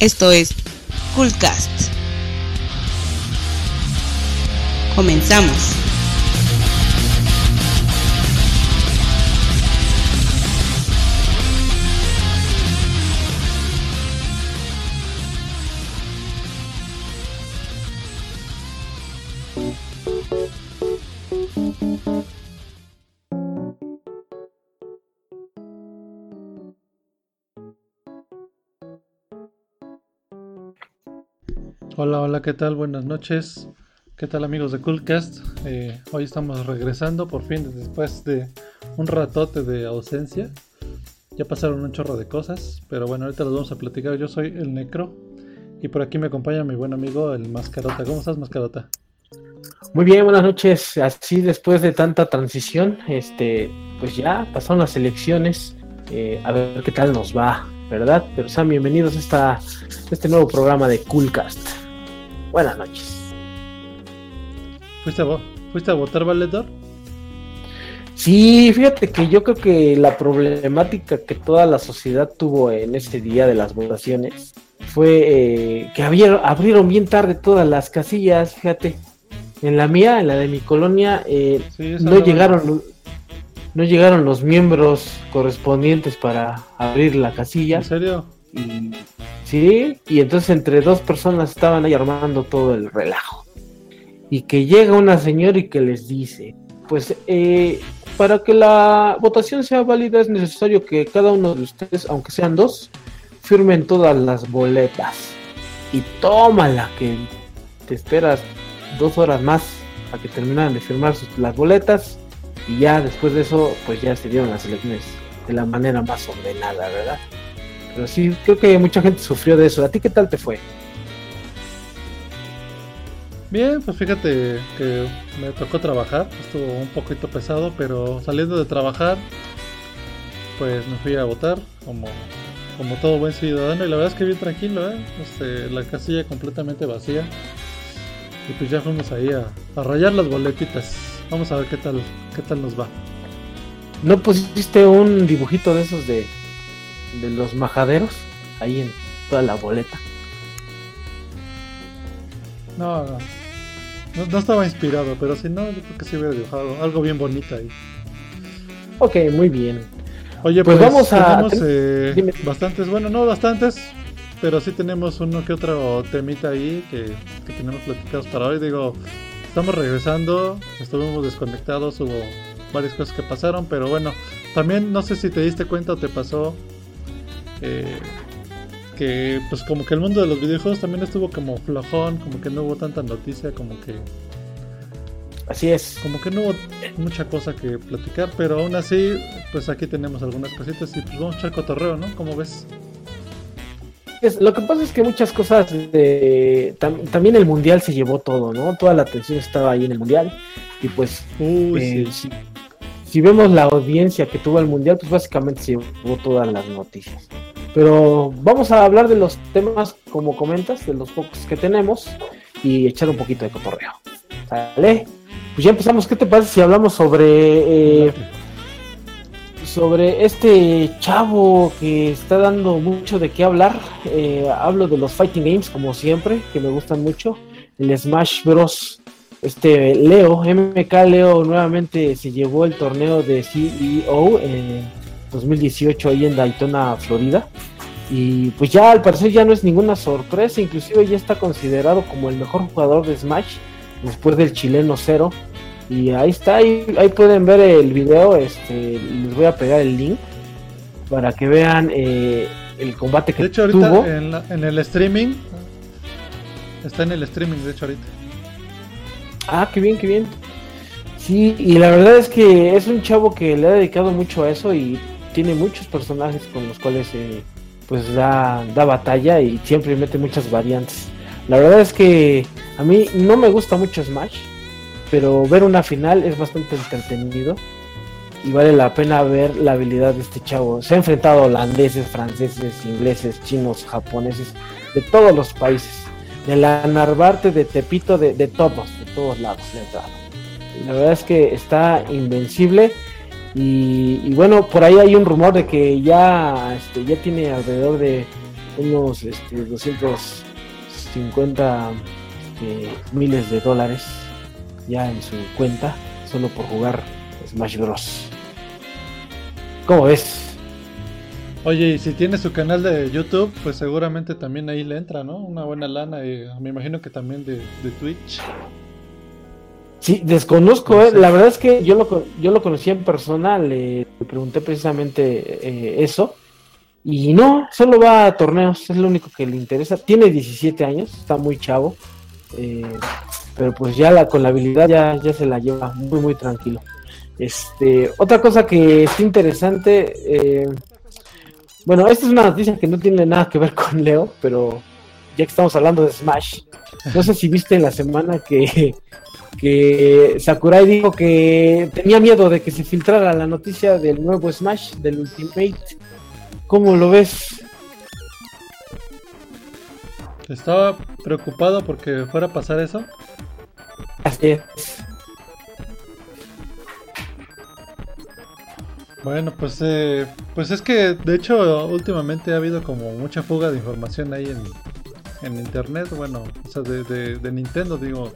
Esto es Coolcast. Comenzamos. Hola, hola, ¿qué tal? Buenas noches. ¿Qué tal amigos de Coolcast? Eh, hoy estamos regresando por fin después de un ratote de ausencia. Ya pasaron un chorro de cosas, pero bueno, ahorita los vamos a platicar. Yo soy el Necro y por aquí me acompaña mi buen amigo el Mascarota. ¿Cómo estás, Mascarota? Muy bien, buenas noches. Así después de tanta transición, este, pues ya pasaron las elecciones. Eh, a ver qué tal nos va, ¿verdad? Pero sean bienvenidos a, esta, a este nuevo programa de Coolcast. Buenas noches. ¿Fuiste a, ¿Fuiste a votar, Valedor? Sí, fíjate que yo creo que la problemática que toda la sociedad tuvo en ese día de las votaciones fue eh, que abrieron, bien tarde todas las casillas, fíjate. En la mía, en la de mi colonia, eh, no llegaron no llegaron los miembros correspondientes para abrir la casilla. ¿En serio? Y, sí, y entonces entre dos personas estaban ahí armando todo el relajo. Y que llega una señora y que les dice, pues eh, para que la votación sea válida es necesario que cada uno de ustedes, aunque sean dos, firmen todas las boletas. Y tómala, que te esperas dos horas más a que terminan de firmar las boletas. Y ya después de eso, pues ya se dieron las elecciones de la manera más ordenada, ¿verdad? Pero sí, creo que mucha gente sufrió de eso. ¿A ti qué tal te fue? Bien, pues fíjate que me tocó trabajar, estuvo un poquito pesado, pero saliendo de trabajar, pues me fui a votar como, como todo buen ciudadano y la verdad es que bien tranquilo, ¿eh? Este, la casilla completamente vacía y pues ya fuimos ahí a, a rayar las boletitas. Vamos a ver qué tal, qué tal nos va. ¿No pusiste un dibujito de esos de, de los majaderos ahí en toda la boleta? No, no, no, estaba inspirado, pero si no, yo creo que sí hubiera dibujado algo bien bonito ahí. Ok, muy bien. Oye, pues, vamos a. Tenemos, eh, bastantes, bueno, no bastantes, pero sí tenemos uno que otro temita ahí que, que tenemos platicados para hoy. Digo, estamos regresando, estuvimos desconectados, hubo varias cosas que pasaron, pero bueno, también no sé si te diste cuenta o te pasó eh, que pues como que el mundo de los videojuegos también estuvo como flojón, como que no hubo tanta noticia, como que... Así es. Como que no hubo mucha cosa que platicar, pero aún así, pues aquí tenemos algunas cositas y pues vamos a echar cotorreo, ¿no? ¿Cómo ves? lo que pasa es que muchas cosas de, también el mundial se llevó todo, ¿no? Toda la atención estaba ahí en el mundial y pues eh, si, si, vemos la audiencia que tuvo el mundial, pues básicamente se llevó todas las noticias. Pero vamos a hablar de los temas, como comentas, de los pocos que tenemos y echar un poquito de cotorreo. ¿Sale? Pues ya empezamos. ¿Qué te parece si hablamos sobre eh, sobre este chavo que está dando mucho de qué hablar? Eh, hablo de los fighting games, como siempre, que me gustan mucho. El Smash Bros. Este Leo, MK Leo, nuevamente se llevó el torneo de CEO. en 2018 ahí en Daytona, Florida. Y pues ya al parecer ya no es ninguna sorpresa, inclusive ya está considerado como el mejor jugador de Smash después del chileno cero. Y ahí está, ahí, pueden ver el video, este, les voy a pegar el link para que vean eh, el combate que de hecho, ahorita tuvo. En, en el streaming, está en el streaming de hecho ahorita. Ah, qué bien, qué bien. Sí, y la verdad es que es un chavo que le ha dedicado mucho a eso y tiene muchos personajes con los cuales eh, pues da, da batalla y siempre mete muchas variantes. La verdad es que a mí no me gusta mucho Smash, pero ver una final es bastante entretenido y vale la pena ver la habilidad de este chavo. Se ha enfrentado a holandeses, franceses, ingleses, chinos, japoneses, de todos los países. De la Narvarte, de Tepito, de, todos, todos lados. La verdad es que está invencible y, bueno, por ahí hay un rumor de que ya, este, ya tiene alrededor de unos este, 250 este, miles de dólares ya en su cuenta solo por jugar Smash Bros. ¿Cómo ves? Oye, y si tiene su canal de YouTube, pues seguramente también ahí le entra, ¿no? Una buena lana, y me imagino que también de, Twitch. Sí, desconozco, eh. la verdad es que yo lo, yo lo conocí en persona, le, pregunté precisamente eh, eso, y no, solo va a torneos, es lo único que le interesa. Tiene 17 años, está muy chavo, eh, pero pues ya la, con la habilidad ya, ya se la lleva muy, muy tranquilo. Este, otra cosa que es interesante, bueno, esta es una noticia que no tiene nada que ver con Leo, pero ya que estamos hablando de Smash, no sé si viste en la semana que, que Sakurai dijo que tenía miedo de que se filtrara la noticia del nuevo Smash, del Ultimate. ¿Cómo lo ves? Estaba preocupado porque fuera a pasar eso. Así es. Bueno, pues eh, pues es que de hecho últimamente ha habido como mucha fuga de información ahí en, internet, bueno, o sea, de, Nintendo, digo,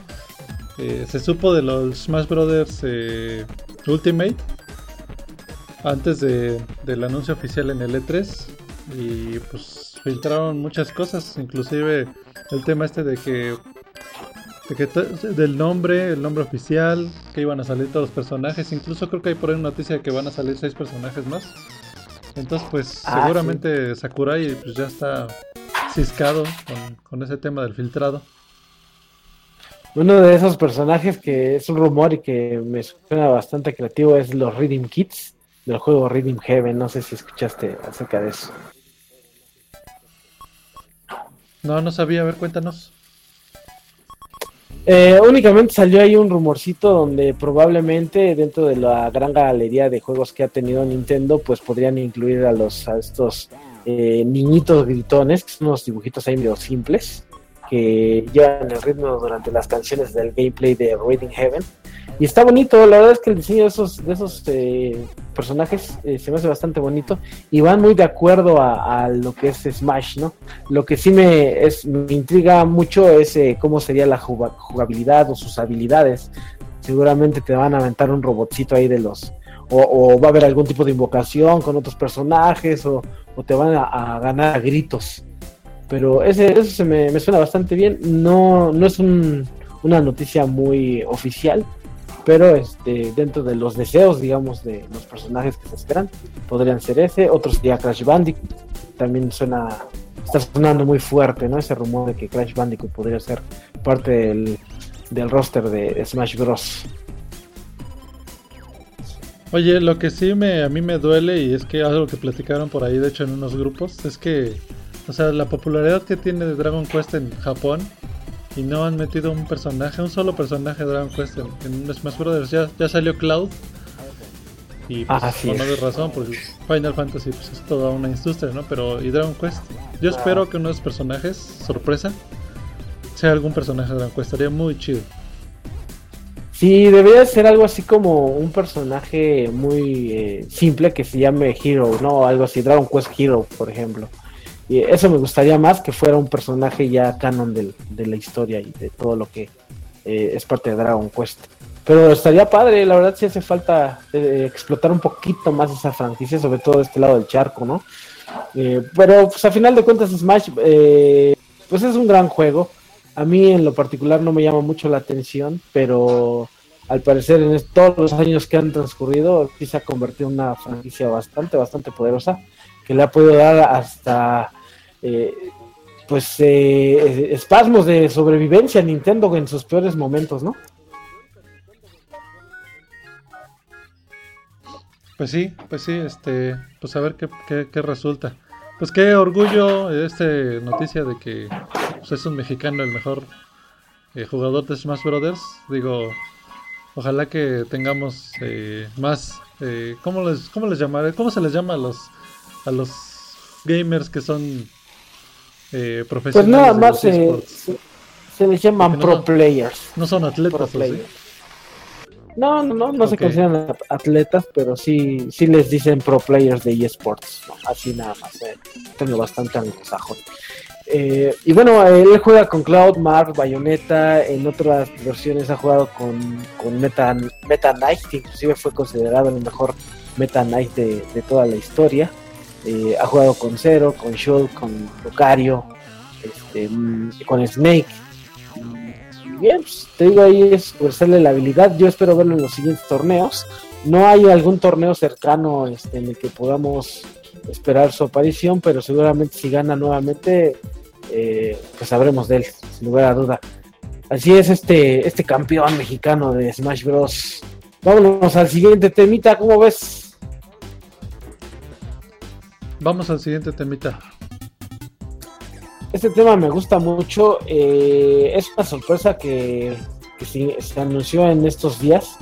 eh, se supo de los Smash Brothers eh, Ultimate antes de, del anuncio oficial en el E3 y pues filtraron muchas cosas, inclusive el tema este de que del nombre, el nombre oficial, que iban a salir todos los personajes. Incluso creo que hay por ahí una noticia de que van a salir seis personajes más. Entonces, pues ah, seguramente Sakurai pues, ya está ciscado con, ese tema del filtrado. Uno de esos personajes que es un rumor y que me suena bastante creativo es los Reading Kids del juego Reading Heaven. No sé si escuchaste acerca de eso. No, no sabía. A ver, cuéntanos. Eh, únicamente salió ahí un rumorcito donde probablemente dentro de la gran galería de juegos que ha tenido Nintendo, pues podrían incluir a los a estos eh, niñitos gritones, que son unos dibujitos ahí medio simples, que llevan el ritmo durante las canciones del gameplay de Reading Heaven. Y está bonito, la verdad es que el diseño de esos, de esos eh, personajes eh, se me hace bastante bonito y van muy de acuerdo a, lo que es Smash, ¿no? Lo que sí me, es, me intriga mucho es eh, cómo sería la jugabilidad o sus habilidades. Seguramente te van a aventar un robotcito ahí de los... O, va a haber algún tipo de invocación con otros personajes o, te van a, ganar a gritos. Pero ese, eso se me, me suena bastante bien. No, no es una noticia muy oficial, pero este dentro de los deseos digamos de los personajes que se esperan podrían ser ese otros sería Crash Bandicoot. También suena está sonando muy fuerte no ese rumor de que Crash Bandicoot podría ser parte del, del roster de Smash Bros. Oye, lo que sí me a mí me duele y es que algo que platicaron por ahí de hecho en unos grupos es que o sea, la popularidad que tiene de Dragon Quest en Japón y no han metido un personaje, un solo personaje de Dragon Quest en, Smash Brothers. Ya, ya salió Cloud. Y pues, por no de razón, porque Final Fantasy pues, es toda una industria, ¿no? Pero, ¿y Dragon Quest? Yo espero que uno de los personajes, sorpresa, sea algún personaje de Dragon Quest. Estaría muy chido. Sí, debería ser algo así como un personaje muy eh, simple que se llame Hero, ¿no? Algo así, Dragon Quest Hero, por ejemplo. Y eso me gustaría más que fuera un personaje ya canon de la historia y de todo lo que eh, es parte de Dragon Quest. Pero estaría padre, la verdad sí hace falta eh, explotar un poquito más esa franquicia, sobre todo de este lado del charco, ¿no? Eh, pero pues a final de cuentas Smash, pues es un gran juego. A mí en lo particular no me llama mucho la atención, pero al parecer en todos los años que han transcurrido sí se ha convertido en una franquicia bastante, bastante poderosa que le ha podido dar hasta eh, pues eh, espasmos de sobrevivencia a Nintendo en sus peores momentos, ¿no? Pues sí, pues sí, este, pues a ver qué, qué, resulta. Pues qué orgullo este noticia de que pues, es un mexicano el mejor eh, jugador de Smash Brothers. Digo, ojalá que tengamos más, ¿cómo les, cómo les llamaré? ¿Cómo se les llama a los a los gamers que son eh, profesionales. Pues nada más se, les llaman pro players. No son atletas, No, no, no, no se consideran atletas, pero sí, sí les dicen pro players de eSports, así nada más, eh. tengo bastante anglosajón. Eh, y bueno, él juega con Cloud, Mark, Bayonetta, en otras versiones ha jugado con, con Meta, Meta Knight, que inclusive fue considerado el mejor Meta Knight de, toda la historia. Eh, ha jugado con Zero, con Shulk, con Lucario, este, mm, con Snake. Bien, pues, te digo ahí es fuerzarle la habilidad. Yo espero verlo en los siguientes torneos. No hay algún torneo cercano este, en el que podamos esperar su aparición, pero seguramente si gana nuevamente, eh, pues sabremos de él, sin lugar a duda. Así es este, este campeón mexicano de Smash Bros. Vámonos al siguiente temita, ¿cómo ves? Vamos al siguiente temita. Este tema me gusta mucho. Eh, es una sorpresa que, se, anunció en estos días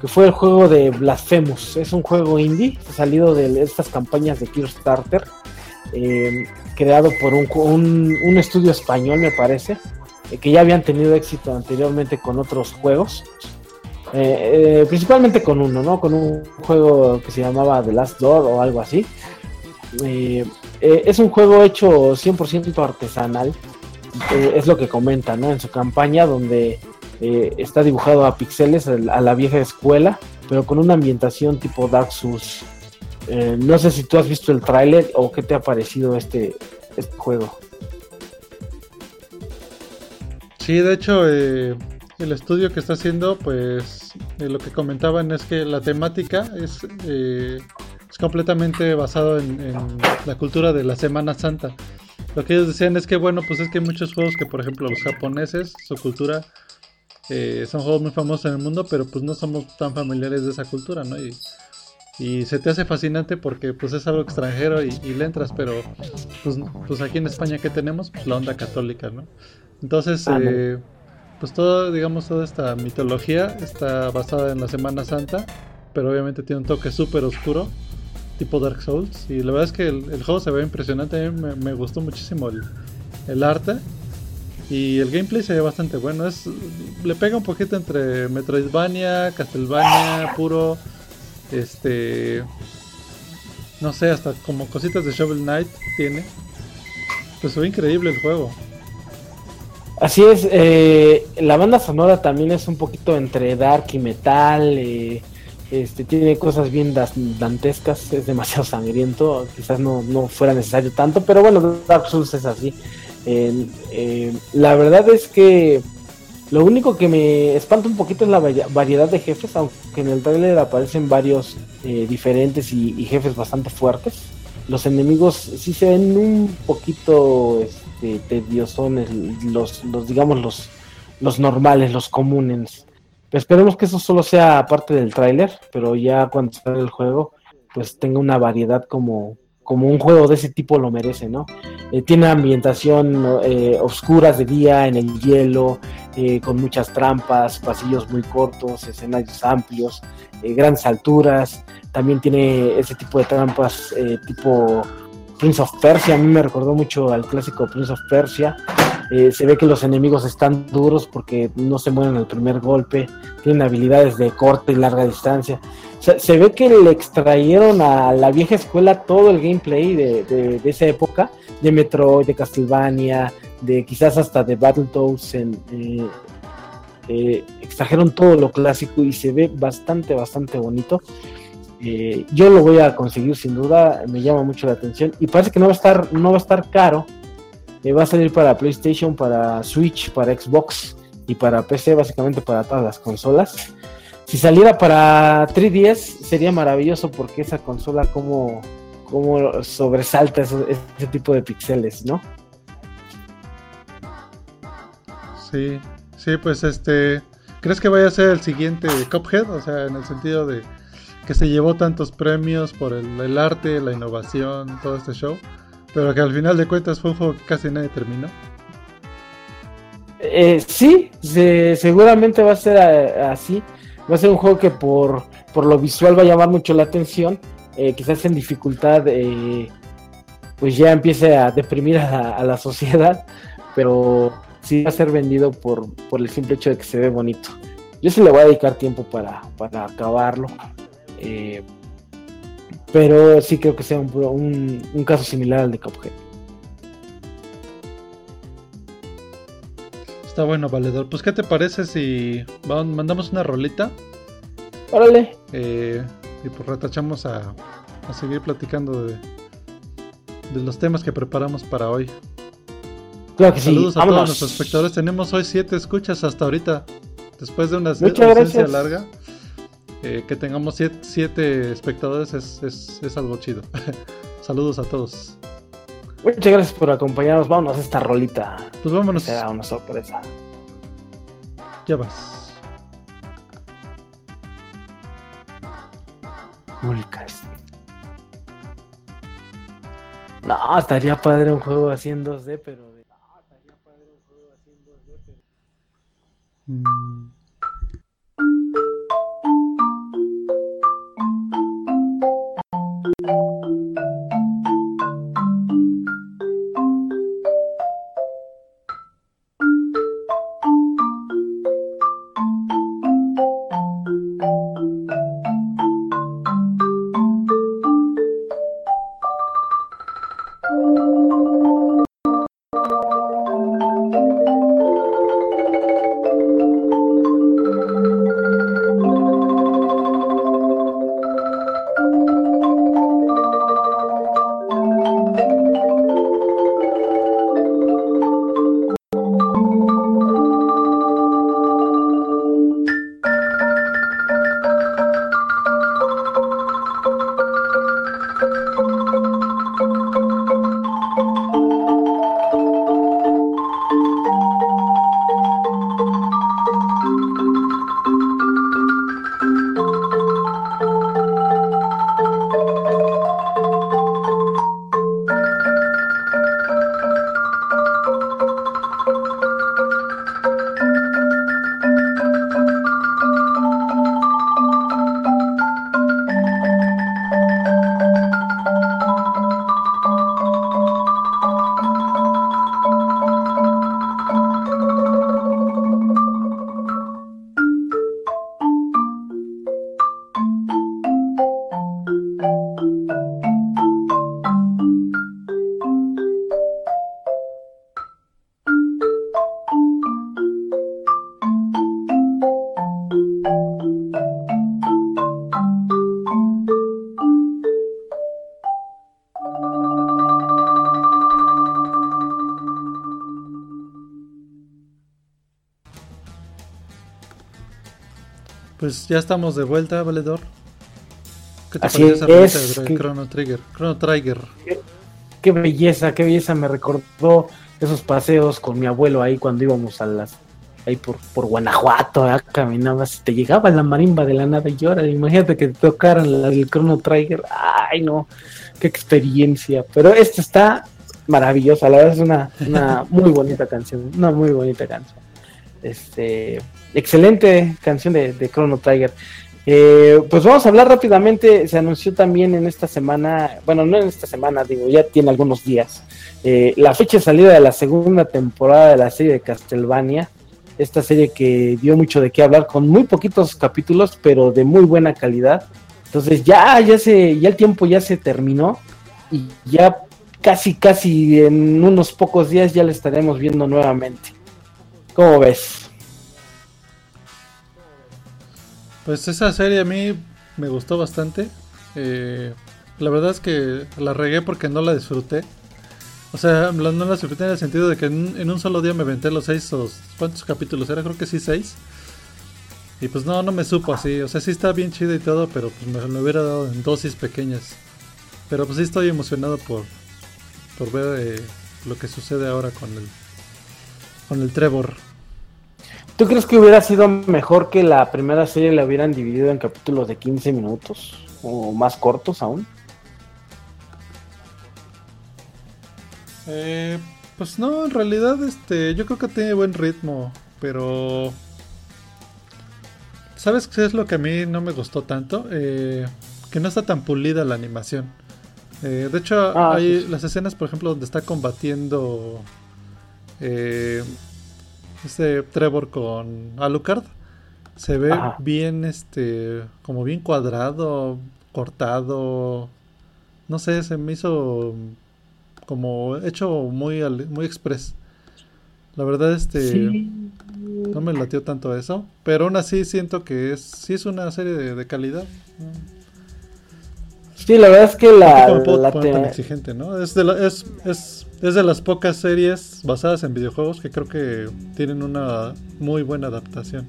que fue el juego de Blasphemous. Es un juego indie, salido de estas campañas de Kickstarter, eh, creado por un, estudio español, me parece, eh, que ya habían tenido éxito anteriormente con otros juegos. Principalmente con uno, ¿no? Con un juego que se llamaba The Last Door o algo así. Es un juego hecho 100% artesanal, es lo que comenta, ¿no? En su campaña donde eh, está dibujado a pixeles a la vieja escuela, pero con una ambientación tipo Dark. Eh, no sé si tú has visto el tráiler o qué te ha parecido este, este juego. Sí, de hecho, eh, el estudio que está haciendo, pues lo que comentaban es que la temática es, es completamente basado en, en, la cultura de la Semana Santa. Lo que ellos decían es que, bueno, pues es que hay muchos juegos que, por ejemplo, los japoneses, su cultura eh, son juegos muy famosos en el mundo, pero pues no somos tan familiares de esa cultura, ¿no? Y, se te hace fascinante porque pues es algo extranjero y, le entras, pero pues, pues, aquí en España que tenemos pues la onda católica, ¿no? Entonces, ah, eh, pues todo, digamos, toda esta mitología está basada en la Semana Santa, pero obviamente tiene un toque súper oscuro, tipo Dark Souls, y la verdad es que el, juego se ve impresionante, a mí me, gustó muchísimo el, arte y el gameplay se ve bastante bueno. Es, le pega un poquito entre Metroidvania, Castlevania, puro. Este. No sé, hasta como cositas de Shovel Knight tiene. Pues se ve increíble el juego. Así es, eh, la banda sonora también es un poquito entre dark y metal. Eh, este, tiene cosas bien dantescas, es demasiado sangriento. Quizás no, no fuera necesario tanto, pero bueno, Dark Souls es así. Eh, la verdad es que lo único que me espanta un poquito es la variedad de jefes, aunque en el trailer aparecen varios eh, diferentes y, jefes bastante fuertes. Los enemigos sí se ven un poquito este, tediosones, los, los digamos los, los normales, los comunes. Esperemos que eso solo sea parte del tráiler, pero ya cuando sale el juego, pues tenga una variedad como, como un juego de ese tipo lo merece, ¿no? Eh, tiene ambientación eh, oscuras de día en el hielo, eh, con muchas trampas, pasillos muy cortos, escenarios amplios, grandes alturas. También tiene ese tipo de trampas tipo Prince of Persia. A mí me recordó mucho al clásico Prince of Persia. Se ve que los enemigos están duros porque no se mueren al primer golpe. Tienen habilidades de corte y larga distancia se, ve que le extrayeron a la vieja escuela todo el gameplay de, esa época, de Metroid, de Castlevania, de quizás hasta de Battletoads. En, eh, eh, extrajeron todo lo clásico y se ve bastante, bastante bonito. Eh, yo lo voy a conseguir sin duda, me llama mucho la atención y parece que no va a estar, no va a estar caro. Va a salir para PlayStation, para Switch, para Xbox y para PC, básicamente para todas las consolas. Si saliera para 3DS sería maravilloso porque esa consola como, como sobresalta ese, tipo de píxeles, ¿no? Sí, sí, pues este, ¿crees que vaya a ser el siguiente Cuphead? O sea, en el sentido de que se llevó tantos premios por el, arte, la innovación, todo este show, pero que al final de cuentas fue un juego que casi nadie terminó. Eh, sí, seguramente va a ser eh, así va a ser un juego que por, por lo visual va a llamar mucho la atención. Eh, quizás en dificultad, eh, pues ya empiece a deprimir a, la sociedad, pero sí va a ser vendido por, por el simple hecho de que se ve bonito. Yo sí le voy a dedicar tiempo para, para acabarlo. Pero sí creo que sea un, un, caso similar al de Cuphead. Está bueno, valedor. Pues, ¿qué te parece si mandamos una rolita? Órale. Eh, y pues retachamos a, a seguir platicando de, de los temas que preparamos para hoy. Claro que Saludos a todos nuestros espectadores. Tenemos hoy siete escuchas hasta ahorita. Después de una ausencia larga. Eh, que tengamos siete, espectadores es, es, es, algo chido. Saludos a todos. Muchas gracias por acompañarnos. Vámonos a esta rolita. Pues vámonos. Será una sorpresa. Ya vas. Mulcast. No, estaría padre un juego así en 2D, pero. No, estaría padre un juego así en 2D, pero. Mm. Pues ya estamos de vuelta, Valedor. ¿Qué te Así parece esa de Chrono Trigger? Chrono Trigger. Qué, belleza, qué belleza me recordó esos paseos con mi abuelo ahí cuando íbamos a las ahí por, por Guanajuato, ¿eh? caminabas, te llegaba la marimba de la nada y ahora imagínate que te tocaran la del Chrono Trigger, ay no, qué experiencia, pero esta está maravillosa, la verdad es una, una muy bonita canción, una muy bonita canción. Este, excelente canción de, Chrono Tiger. Eh, pues vamos a hablar rápidamente. Se anunció también en esta semana, bueno, no en esta semana, digo, ya tiene algunos días, eh, la fecha de salida de la segunda temporada de la serie de Castlevania. Esta serie que dio mucho de qué hablar, con muy poquitos capítulos, pero de muy buena calidad. Entonces ya, ya se, ya el tiempo ya se terminó y ya casi, casi en unos pocos días ya la estaremos viendo nuevamente. ¿Cómo ves? Pues esa serie a mí me gustó bastante. Eh, la verdad es que la regué porque no la disfruté. O sea, no la disfruté en el sentido de que en, un solo día me aventé los seis o cuántos capítulos era, creo que sí seis. Y pues no, no me supo así. O sea, sí está bien chido y todo, pero pues me, hubiera dado en dosis pequeñas. Pero pues sí estoy emocionado por, por ver eh, lo que sucede ahora con el, con el Trevor. ¿Tú crees que hubiera sido mejor que la primera serie la hubieran dividido en capítulos de 15 minutos o más cortos aún? Eh, pues no, en realidad este, yo creo que tiene buen ritmo, pero ¿sabes qué es lo que a mí no me gustó tanto? Eh, que no está tan pulida la animación. Eh, de hecho, ah, hay las escenas, por ejemplo, donde está combatiendo este Trevor con Alucard, se ve bien, este, como bien cuadrado, cortado. No sé, se me hizo como hecho muy, muy express. La verdad, este, no me latió tanto eso, pero aún así siento que es, sí es una serie de, calidad. Sí, la verdad es que la... la tan exigente, ¿no? Es de, es, es, es de las pocas series basadas en videojuegos que creo que tienen una muy buena adaptación.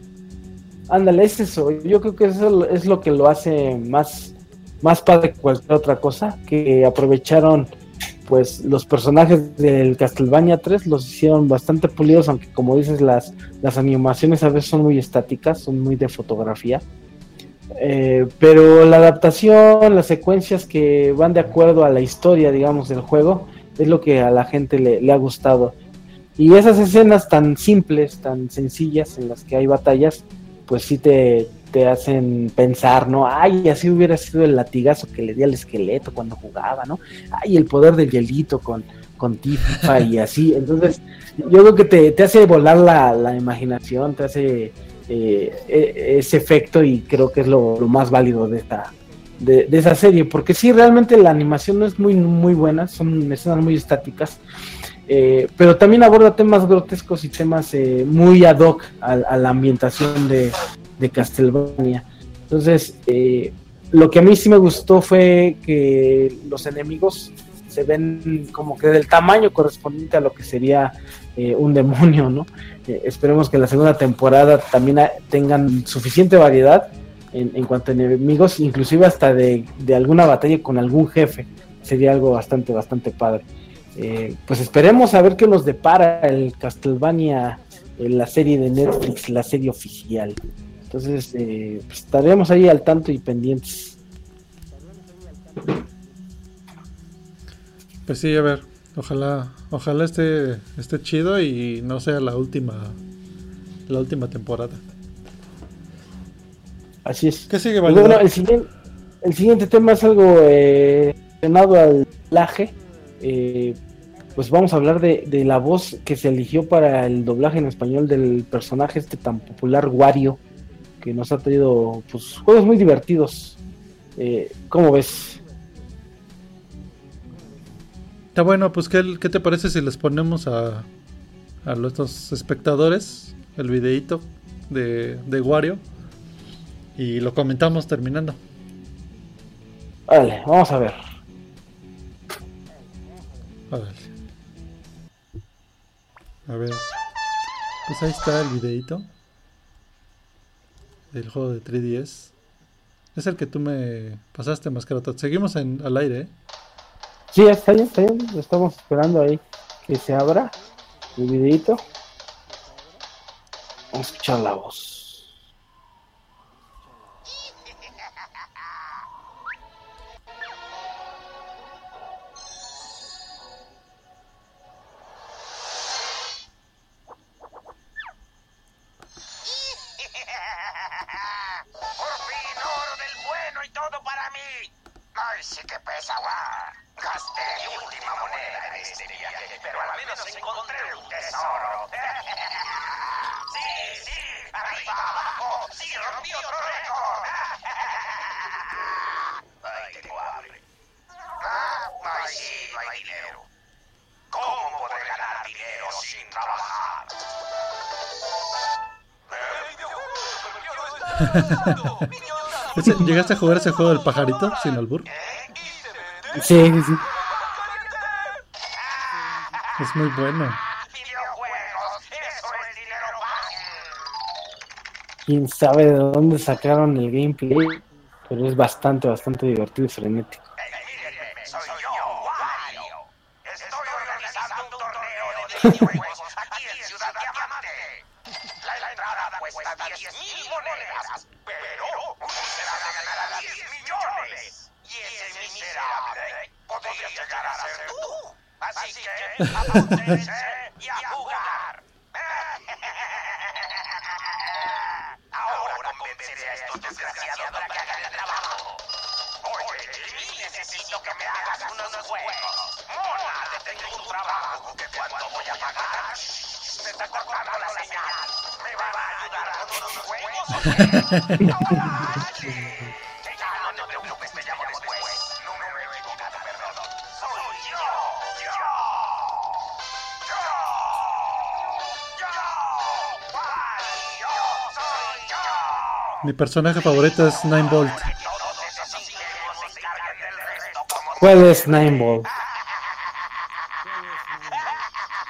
Ándale, es eso. Yo creo que eso es lo que lo hace más, más padre que cualquier otra cosa, que aprovecharon pues los personajes del Castlevania 3 los hicieron bastante pulidos, aunque como dices, las, las animaciones a veces son muy estáticas, son muy de fotografía. Eh, pero la adaptación, las secuencias que van de acuerdo a la historia, digamos, del juego, es lo que a la gente le, ha gustado. Y esas escenas tan simples, tan sencillas, en las que hay batallas, pues sí te, te hacen pensar, ¿no? Ay, así hubiera sido el latigazo que le di al esqueleto cuando jugaba, ¿no? Ay, el poder del hielito con, con Tifa y así. Entonces, yo creo que te, te hace volar la, la, imaginación, te hace eh, e, ese efecto y creo que es lo, más válido de esta de, esa serie, porque sí, realmente la animación no es muy, muy buena, son escenas muy estáticas. Eh, pero también aborda temas grotescos y temas eh, muy ad hoc a la ambientación de, de Castlevania. Entonces, eh, lo que a mí sí me gustó fue que los enemigos se ven como que del tamaño correspondiente a lo que sería eh, un demonio, ¿no? Eh, esperemos que la segunda temporada también tengan suficiente variedad en, cuanto a enemigos, inclusive hasta de, alguna batalla con algún jefe. Sería algo bastante, bastante padre. pues esperemos a ver qué nos depara el Castlevania, la serie de Netflix, la serie oficial. Entonces, eh, pues, estaremos ahí al tanto y pendientes. Pues sí, a ver, ojalá, ojalá esté, esté chido y no sea la última, la última temporada. Así es. ¿Qué sigue, pues Bueno, el siguiente, el siguiente tema es algo eh, al doblaje. Eh, pues vamos a hablar de, de, la voz que se eligió para el doblaje en español del personaje este tan popular Wario que nos ha traído pues, juegos muy divertidos. Eh, ¿Cómo ves? Está bueno, pues ¿qué, ¿qué, te parece si les ponemos a, a nuestros espectadores el videíto de, de Wario y lo comentamos terminando? Vale, vamos a ver. A ver. Pues ahí está el videíto del juego de 3DS. Es el que tú me pasaste, Mascarota. Seguimos en, al aire, ¿eh? Sí, está bien, está bien. Estamos esperando ahí que se abra el videito. Vamos a escuchar la voz. ¿Llegaste a jugar ese juego del pajarito sin albur? Sí, sí, sí. Es muy bueno. Quién sabe de dónde sacaron el gameplay, pero es bastante, bastante divertido y frenético. Y a jugar. Ahora convenceré a estos desgraciados para que hagan el trabajo. Oye, Jimmy, necesito que me hagas unos juegos. Mona, te tengo un trabajo que cuando voy a pagar. está cortando la señal. ¿Me van a ayudar con unos juegos o qué? ¡Ahora Mi personaje favorito es Nine Bolt. Que todos esos ingenios se encarguen del resto como ¿Cuál es Nine Ball?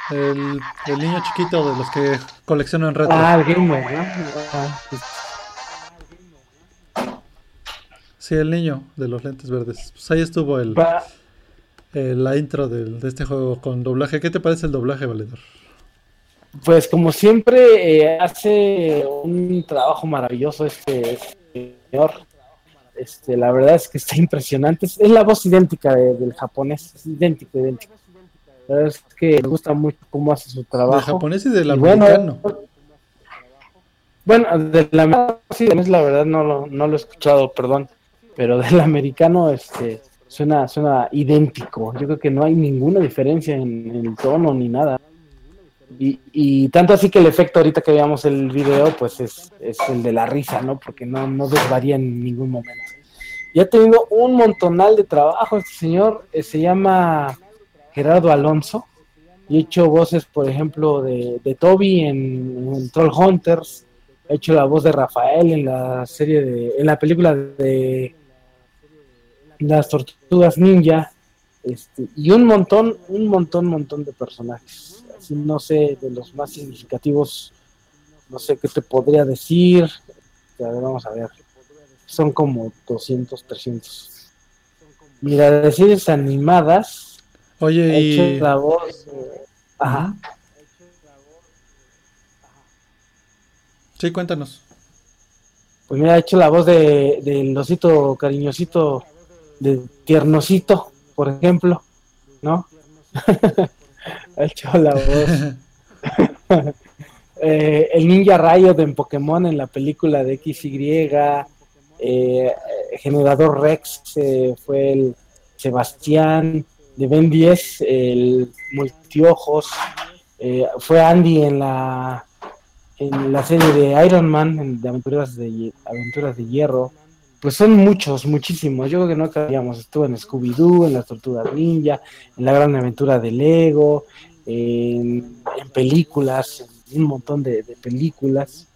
El, el niño chiquito de los que coleccionan retro. Ah, el gamer, ¿no? Ah, pues, Sí, el niño de los lentes verdes. Pues ahí estuvo el, eh, la intro del- de este juego con doblaje. ¿Qué te parece el doblaje, Valedor? Pues como siempre eh, hace un trabajo maravilloso este señor. Este, la verdad es que está impresionante. Es, es la voz idéntica de- del japonés, es idéntico, idéntico. La verdad es que me gusta mucho cómo hace su Del trabajo. japonés y del bueno, americano. Bueno, del americano, la verdad no lo, no lo he escuchado, perdón, pero del americano este suena suena idéntico. Yo creo que no hay ninguna diferencia en, en el tono ni nada. Y, y tanto así que el efecto ahorita que veamos el video, pues es, es el de la risa, ¿no? Porque no, no desvaría en ningún momento. Y ha tenido un montonal de trabajo este señor, eh, se llama Gerardo Alonso, y ha hecho voces, por ejemplo, de, de Toby en, Troll Hunters, ha hecho la voz de Rafael en la serie de, en la película de las tortugas ninja, este, y un montón, un montón, montón de personajes. Así no sé, de los más significativos, no sé qué te podría decir. A ver, vamos a ver. Son como 200, 300. Mira, de series animadas, ha Oye, hecho y la voz. eh, ajá. sí, cuéntanos. Pues mira, ha hecho la voz de del osito cariñosito, de tiernosito, por ejemplo, ¿no? ha hecho la voz. Eh, el ninja Rayo en Pokémon en la película de XY, eh, Generador Rex eh, fue el Sebastián, de Ben 10, el Multiojos, eh, fue Andy en la en la serie de Iron Man, en- de Aventuras de, Aventuras de Hierro, pues son muchos, muchísimos. Yo creo que no cabíamos. Estuvo en Scooby-Doo, en las Tortugas Ninja, en la Gran Aventura de Lego, en, películas, en un montón de, películas.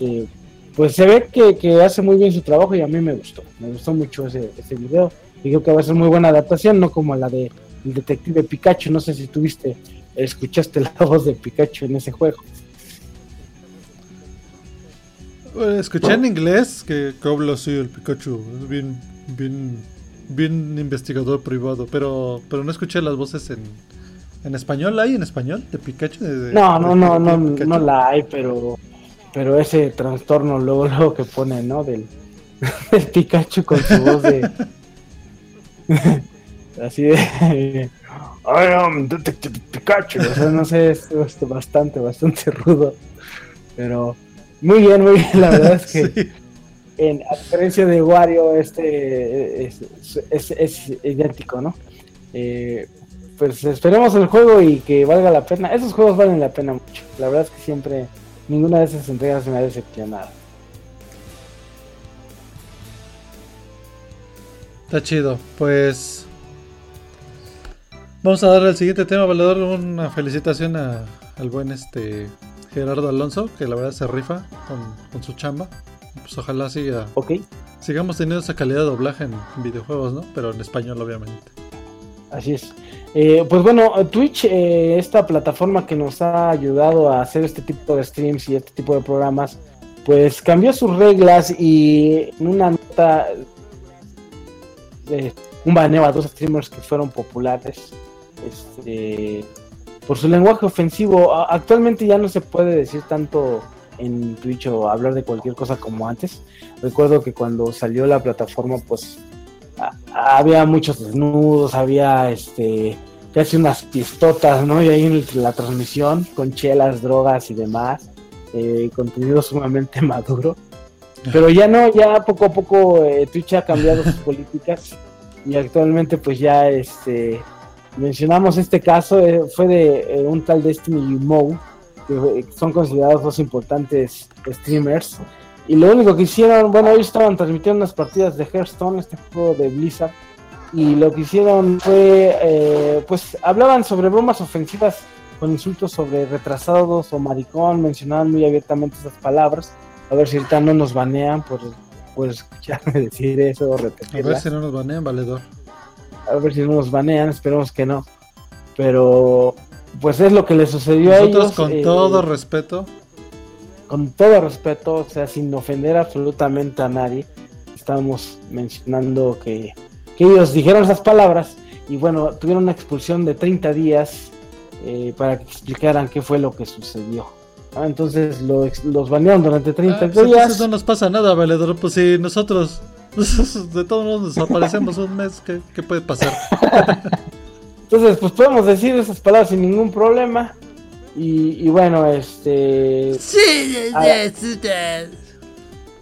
Eh, pues se ve que, que hace muy bien su trabajo y a mí me gustó. Me gustó mucho ese, ese video. Y creo que va a ser muy buena adaptación, no como la de el detective Pikachu. No sé si tuviste, escuchaste la voz de Pikachu en ese juego. Escuché en inglés que, habla así el Pikachu. Es bien, bien, bien investigador privado. Pero, pero no escuché las voces en, en español. ¿Hay en español de Pikachu? De- de- No, no, no, no, Pikachu? no la hay, pero, pero ese trastorno luego, luego que pone, ¿no? Del, del Pikachu con su voz de, así de, I am Detective Pikachu, o sea, no sé, es, es bastante, bastante rudo, pero muy bien, muy bien, la verdad es que Sí. en a diferencia de Wario, este es, es- es idéntico, ¿no? Eh, pues esperemos el juego y que valga la pena. Esos juegos valen la pena mucho. La verdad es que siempre, ninguna de esas entregas me ha decepcionado. Está chido. Pues. Vamos a darle al siguiente tema, Valedor. Una felicitación a- al buen este Gerardo Alonso, que la verdad se rifa con, con su chamba. Pues ojalá siga, Ok, sigamos teniendo esa calidad de doblaje en videojuegos, ¿no? Pero en español, obviamente. así es. Eh, pues bueno, Twitch, eh, esta plataforma que nos ha ayudado a hacer este tipo de streams y este tipo de programas, pues cambió sus reglas y en una nota de un baneo a dos streamers que fueron populares este, por su lenguaje ofensivo. Actualmente ya no se puede decir tanto en Twitch o hablar de cualquier cosa como antes. Recuerdo que cuando salió la plataforma, pues a- había muchos desnudos, había este casi unas pistotas, ¿no? Y ahí en la transmisión con chelas, drogas y demás, eh, contenido sumamente maduro. Pero ya no, ya poco a poco eh, Twitch ha cambiado sus políticas y actualmente pues ya este mencionamos este caso, eh, fue de eh, un tal Destiny Mo que son considerados dos importantes streamers. Y lo único que hicieron, bueno, ellos estaban transmitiendo unas partidas de Hearthstone, este juego de Blizzard, y lo que hicieron fue, eh, pues hablaban sobre bromas ofensivas con insultos sobre retrasados o maricón, mencionaban muy abiertamente esas palabras. A ver si ahorita no nos banean por, por escucharme decir eso. A ver si no nos banean, valedor. A ver si no nos banean, esperemos que no. Pero, pues es lo que le sucedió a ellos. Nosotros con eh, todo respeto, con todo respeto, o sea, sin ofender absolutamente a nadie, estamos mencionando que, que ellos dijeron esas palabras y bueno, tuvieron una expulsión de 30 días eh, para que explicaran qué fue lo que sucedió. Ah, entonces lo los banearon durante 30 Ah, pues entonces días. no nos pasa nada, valedor. Pues si nosotros de todos modos nos desaparecemos un mes, ¿qué, qué puede pasar? Entonces, pues podemos decir esas palabras sin ningún problema. Y, y bueno, este.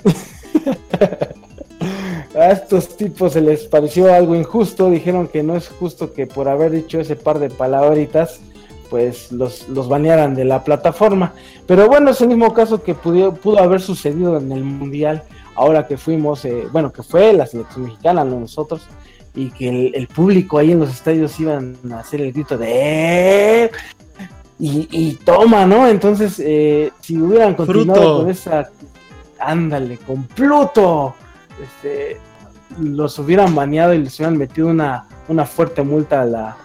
A estos tipos se les pareció algo injusto, dijeron que no es justo que por haber dicho ese par de palabritas, pues los, los banearan de la plataforma. Pero bueno, es el mismo caso que pudo, pudo haber sucedido en el Mundial, ahora que fuimos, eh, bueno, que fue la selección mexicana, no nosotros, y que el, el público ahí en los estadios iban a hacer el grito de... "Eh", Y, y toma, ¿no? Entonces, eh, si hubieran continuado Fruto. con esa... Ándale, con Pluto este, los hubieran baneado y les hubieran metido una, una fuerte multa a la,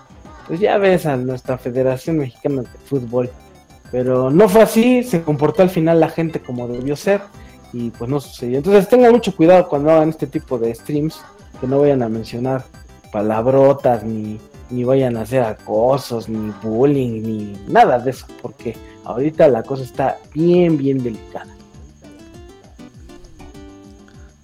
pues ya ves, a nuestra Federación Mexicana de Fútbol. Pero no fue así, se comportó al final la gente como debió ser y pues no sucedió. Entonces tengan mucho cuidado cuando hagan este tipo de streams, que no vayan a mencionar palabrotas, ni, ni vayan a hacer acosos, ni bullying, ni nada de eso, porque ahorita la cosa está bien, bien delicada.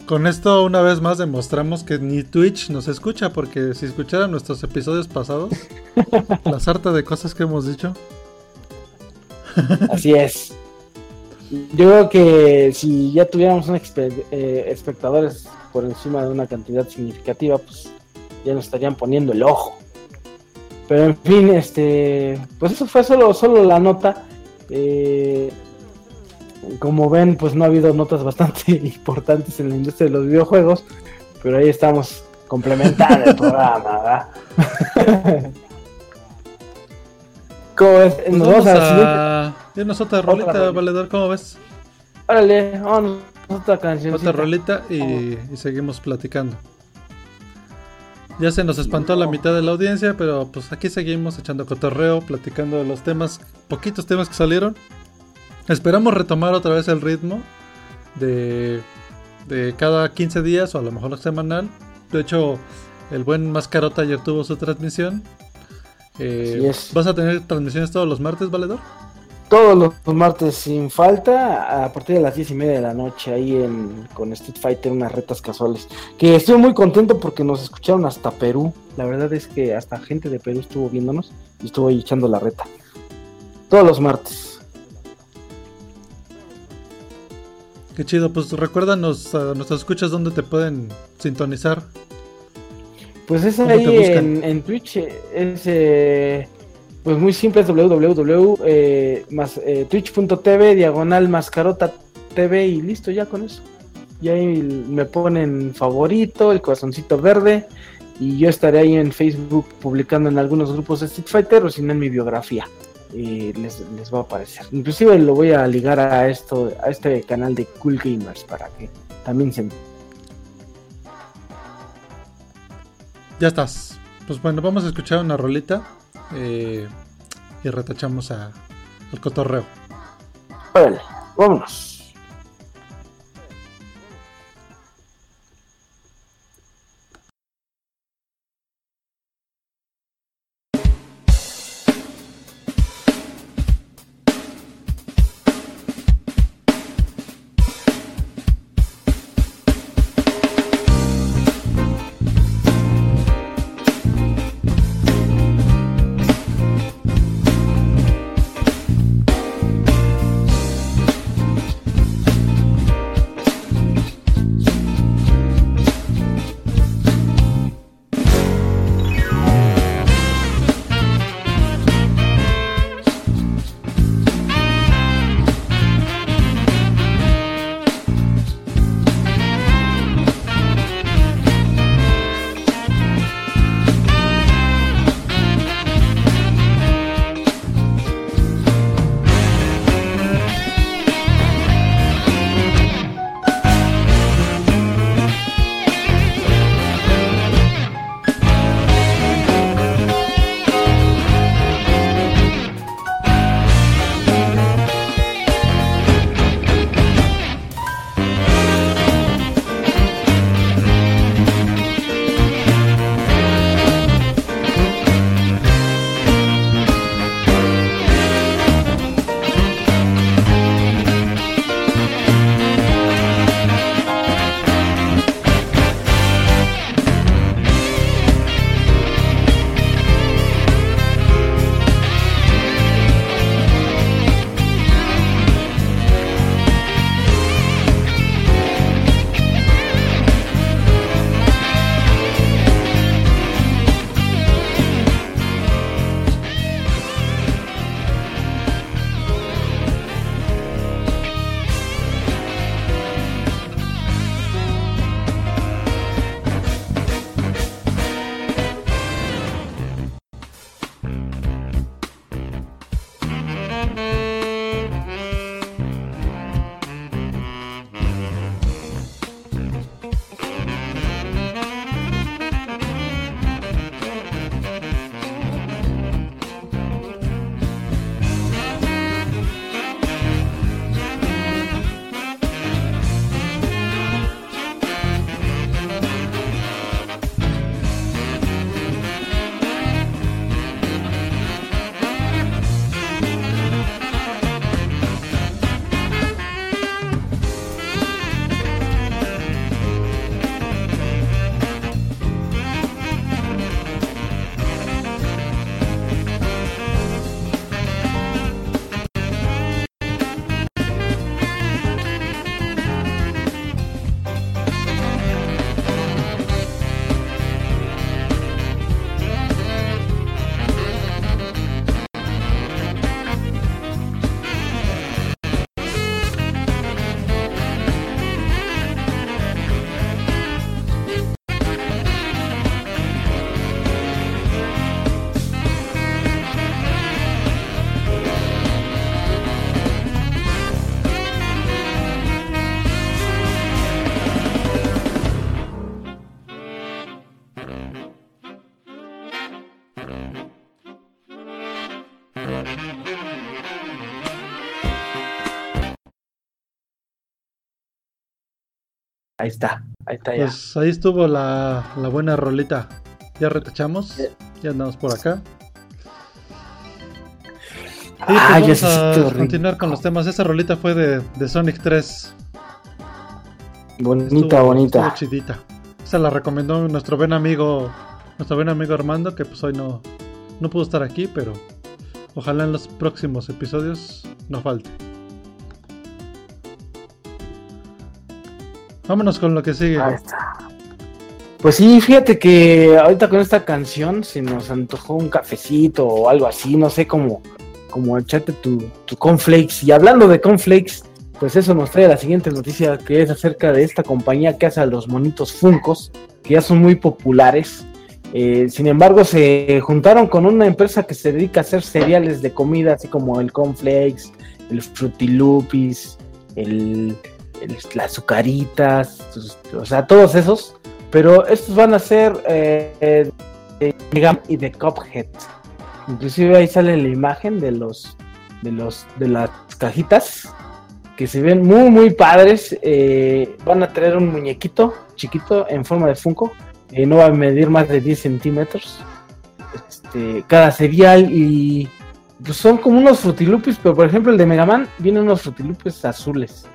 Con esto una vez más demostramos que ni Twitch nos escucha, porque si escucharan nuestros episodios pasados, la sarta de cosas que hemos dicho, Así es. Yo creo que si ya tuviéramos un eh, espectadores por encima de una cantidad significativa, pues ya nos estarían poniendo el ojo. Pero en fin, este, pues eso fue solo, solo la nota. Eh, como ven, pues no ha habido notas bastante importantes en la industria de los videojuegos, pero ahí estamos complementando el programa, ¿verdad? ¿Cómo ves? pues Nos vamos vamos a a irnos otra rolita, valedor, ¿cómo ves? Órale, vamos a otra canción. Otra rolita y, y seguimos platicando. Ya se nos espantó la mitad de la audiencia, pero pues aquí seguimos echando cotorreo, platicando de los temas, poquitos temas que salieron. Esperamos retomar otra vez el ritmo de, de cada 15 días o a lo mejor semanal. De hecho, el buen Mascarota ayer tuvo su transmisión. Eh. ¿Vas a tener transmisiones todos los martes, Valedor? Todos los martes sin falta, a partir de las 10 y media de la noche, ahí en, con Street Fighter, unas retas casuales. Que estoy muy contento porque nos escucharon hasta Perú. La verdad es que hasta gente de Perú estuvo viéndonos y estuvo ahí echando la reta. Todos los martes. Qué chido, pues recuérdanos a nuestros escuchas dónde te pueden sintonizar. Pues es ¿Cómo ahí en, en Twitch, eh, es eh, pues muy simple, es www, eh, eh, TV y listo, ya con eso. Y ahí me ponen favorito, el corazoncito verde, y yo estaré ahí en Facebook publicando en algunos grupos de Street Fighter o si no en mi biografía. Y les, les va a aparecer. Inclusive lo voy a ligar a esto, a este canal de Cool Gamers para que también se Ya estás. Pues bueno, vamos a escuchar una rolita eh, y retachamos a, al cotorreo. Órale, vámonos. Ahí está, ahí está ya. Pues ahí estuvo la, la buena rolita. Ya retachamos, ya andamos por acá. Y pues Ah, ya vamos se a continuar con los temas. Esa rolita fue de, de Sonic 3. Bonita, Estuvo- bonita. estuvo chidita. Esa la recomendó nuestro buen amigo, nuestro buen amigo Armando, que pues hoy no, no pudo estar aquí, pero ojalá en los próximos episodios no falte. Vámonos con lo que sigue. Ahí está. Pues sí, fíjate que ahorita con esta canción se nos antojó un cafecito o algo así, no sé, como, como echarte tu, tu cornflakes. Y hablando de cornflakes, pues eso nos trae la siguiente noticia que es acerca de esta compañía que hace los monitos Funcos, que ya son muy populares. Eh, sin embargo, se juntaron con una empresa que se dedica a hacer cereales de comida, así como el cornflakes, el frutilupis, el, las azucaritas, o sea, todos esos. Pero estos van a ser eh, eh, de y de Cuphead. Inclusive ahí sale la imagen de los de los de las cajitas que se ven muy muy padres. Eh, van a traer un muñequito chiquito en forma de Funko. Eh, no va a medir más de 10 centímetros. Este, cada cereal y pues son como unos frutilupis, pero por ejemplo el de Mega Man vienen unos frutilupis azules.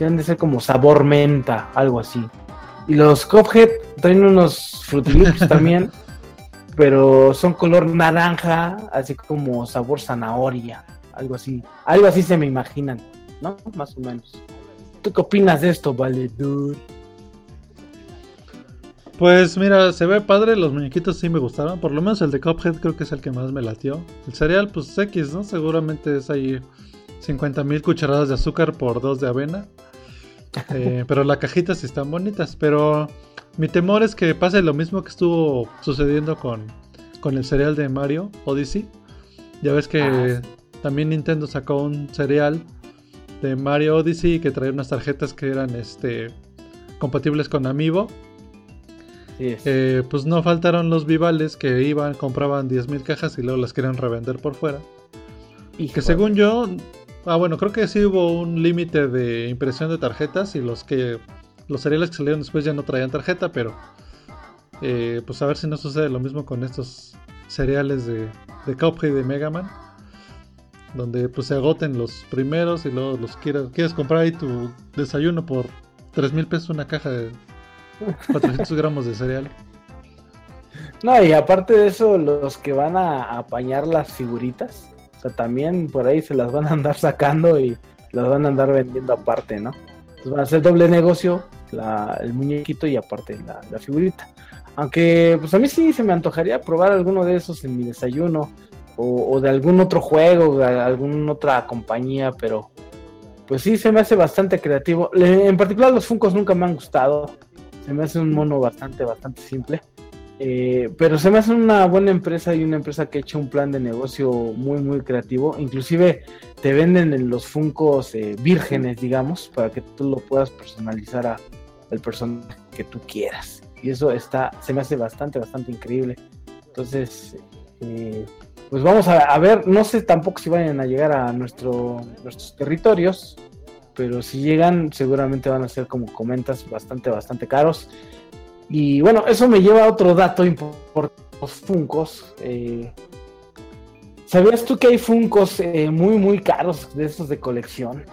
Tienen de ser como sabor menta, algo así. Y los Cuphead traen unos frutilupis también, pero son color naranja, así como sabor zanahoria, algo así. Algo así se me imaginan, ¿no? Más o menos. ¿Tú qué opinas de esto, vale, dude? Pues mira, se ve padre, los muñequitos sí me gustaron, por lo menos el de Cuphead creo que es el que más me latió. El cereal, pues X, ¿no? Seguramente es ahí 50 mil cucharadas de azúcar por dos de avena. Eh, pero las cajitas están bonitas, pero mi temor es que pase lo mismo que estuvo sucediendo con, con el cereal de Mario Odyssey. Ya ves que Ah, también Nintendo sacó un cereal de Mario Odyssey que traía unas tarjetas que eran este compatibles con Amiibo. Sí. Eh, pues no faltaron los vivales que iban, compraban 10.000 cajas y luego las querían revender por fuera. Que Híjole. según yo, ah bueno, creo que sí hubo un límite de impresión de tarjetas y los que los cereales que salieron después ya no traían tarjeta, pero eh, pues a ver si no sucede lo mismo con estos cereales de, de Cuphead y de Mega Man. Donde pues se agoten los primeros y luego los quieras, quieres comprar ahí tu desayuno por 3 mil pesos una caja de 400 gramos de cereal. No, y aparte de eso, los que van a apañar las figuritas, o sea, también por ahí se las van a andar sacando y las van a andar vendiendo aparte, ¿no? Entonces van a hacer doble negocio, el muñequito y aparte la, figurita. Aunque, pues a mí sí se me antojaría probar alguno de esos en mi desayuno o, de algún otro juego, de alguna otra compañía, pero pues sí se me hace bastante creativo. En particular los Funkos nunca me han gustado. Se me hace un mono bastante, bastante simple. Eh, pero se me hace una buena empresa y una empresa que ha hecho un plan de negocio muy, muy creativo. Inclusive te venden en los Funcos eh, vírgenes, digamos, para que tú lo puedas personalizar a el personaje que tú quieras. Y eso está, se me hace bastante, bastante increíble. Entonces, eh, pues vamos a, ver, no sé tampoco si vayan a llegar a nuestro, nuestros territorios, pero si llegan seguramente van a ser como comentas bastante, bastante caros. Y bueno, eso me lleva a otro dato importante, los Funcos. eh, ¿Sabías tú que hay Funcos eh, muy, muy caros de esos de colección?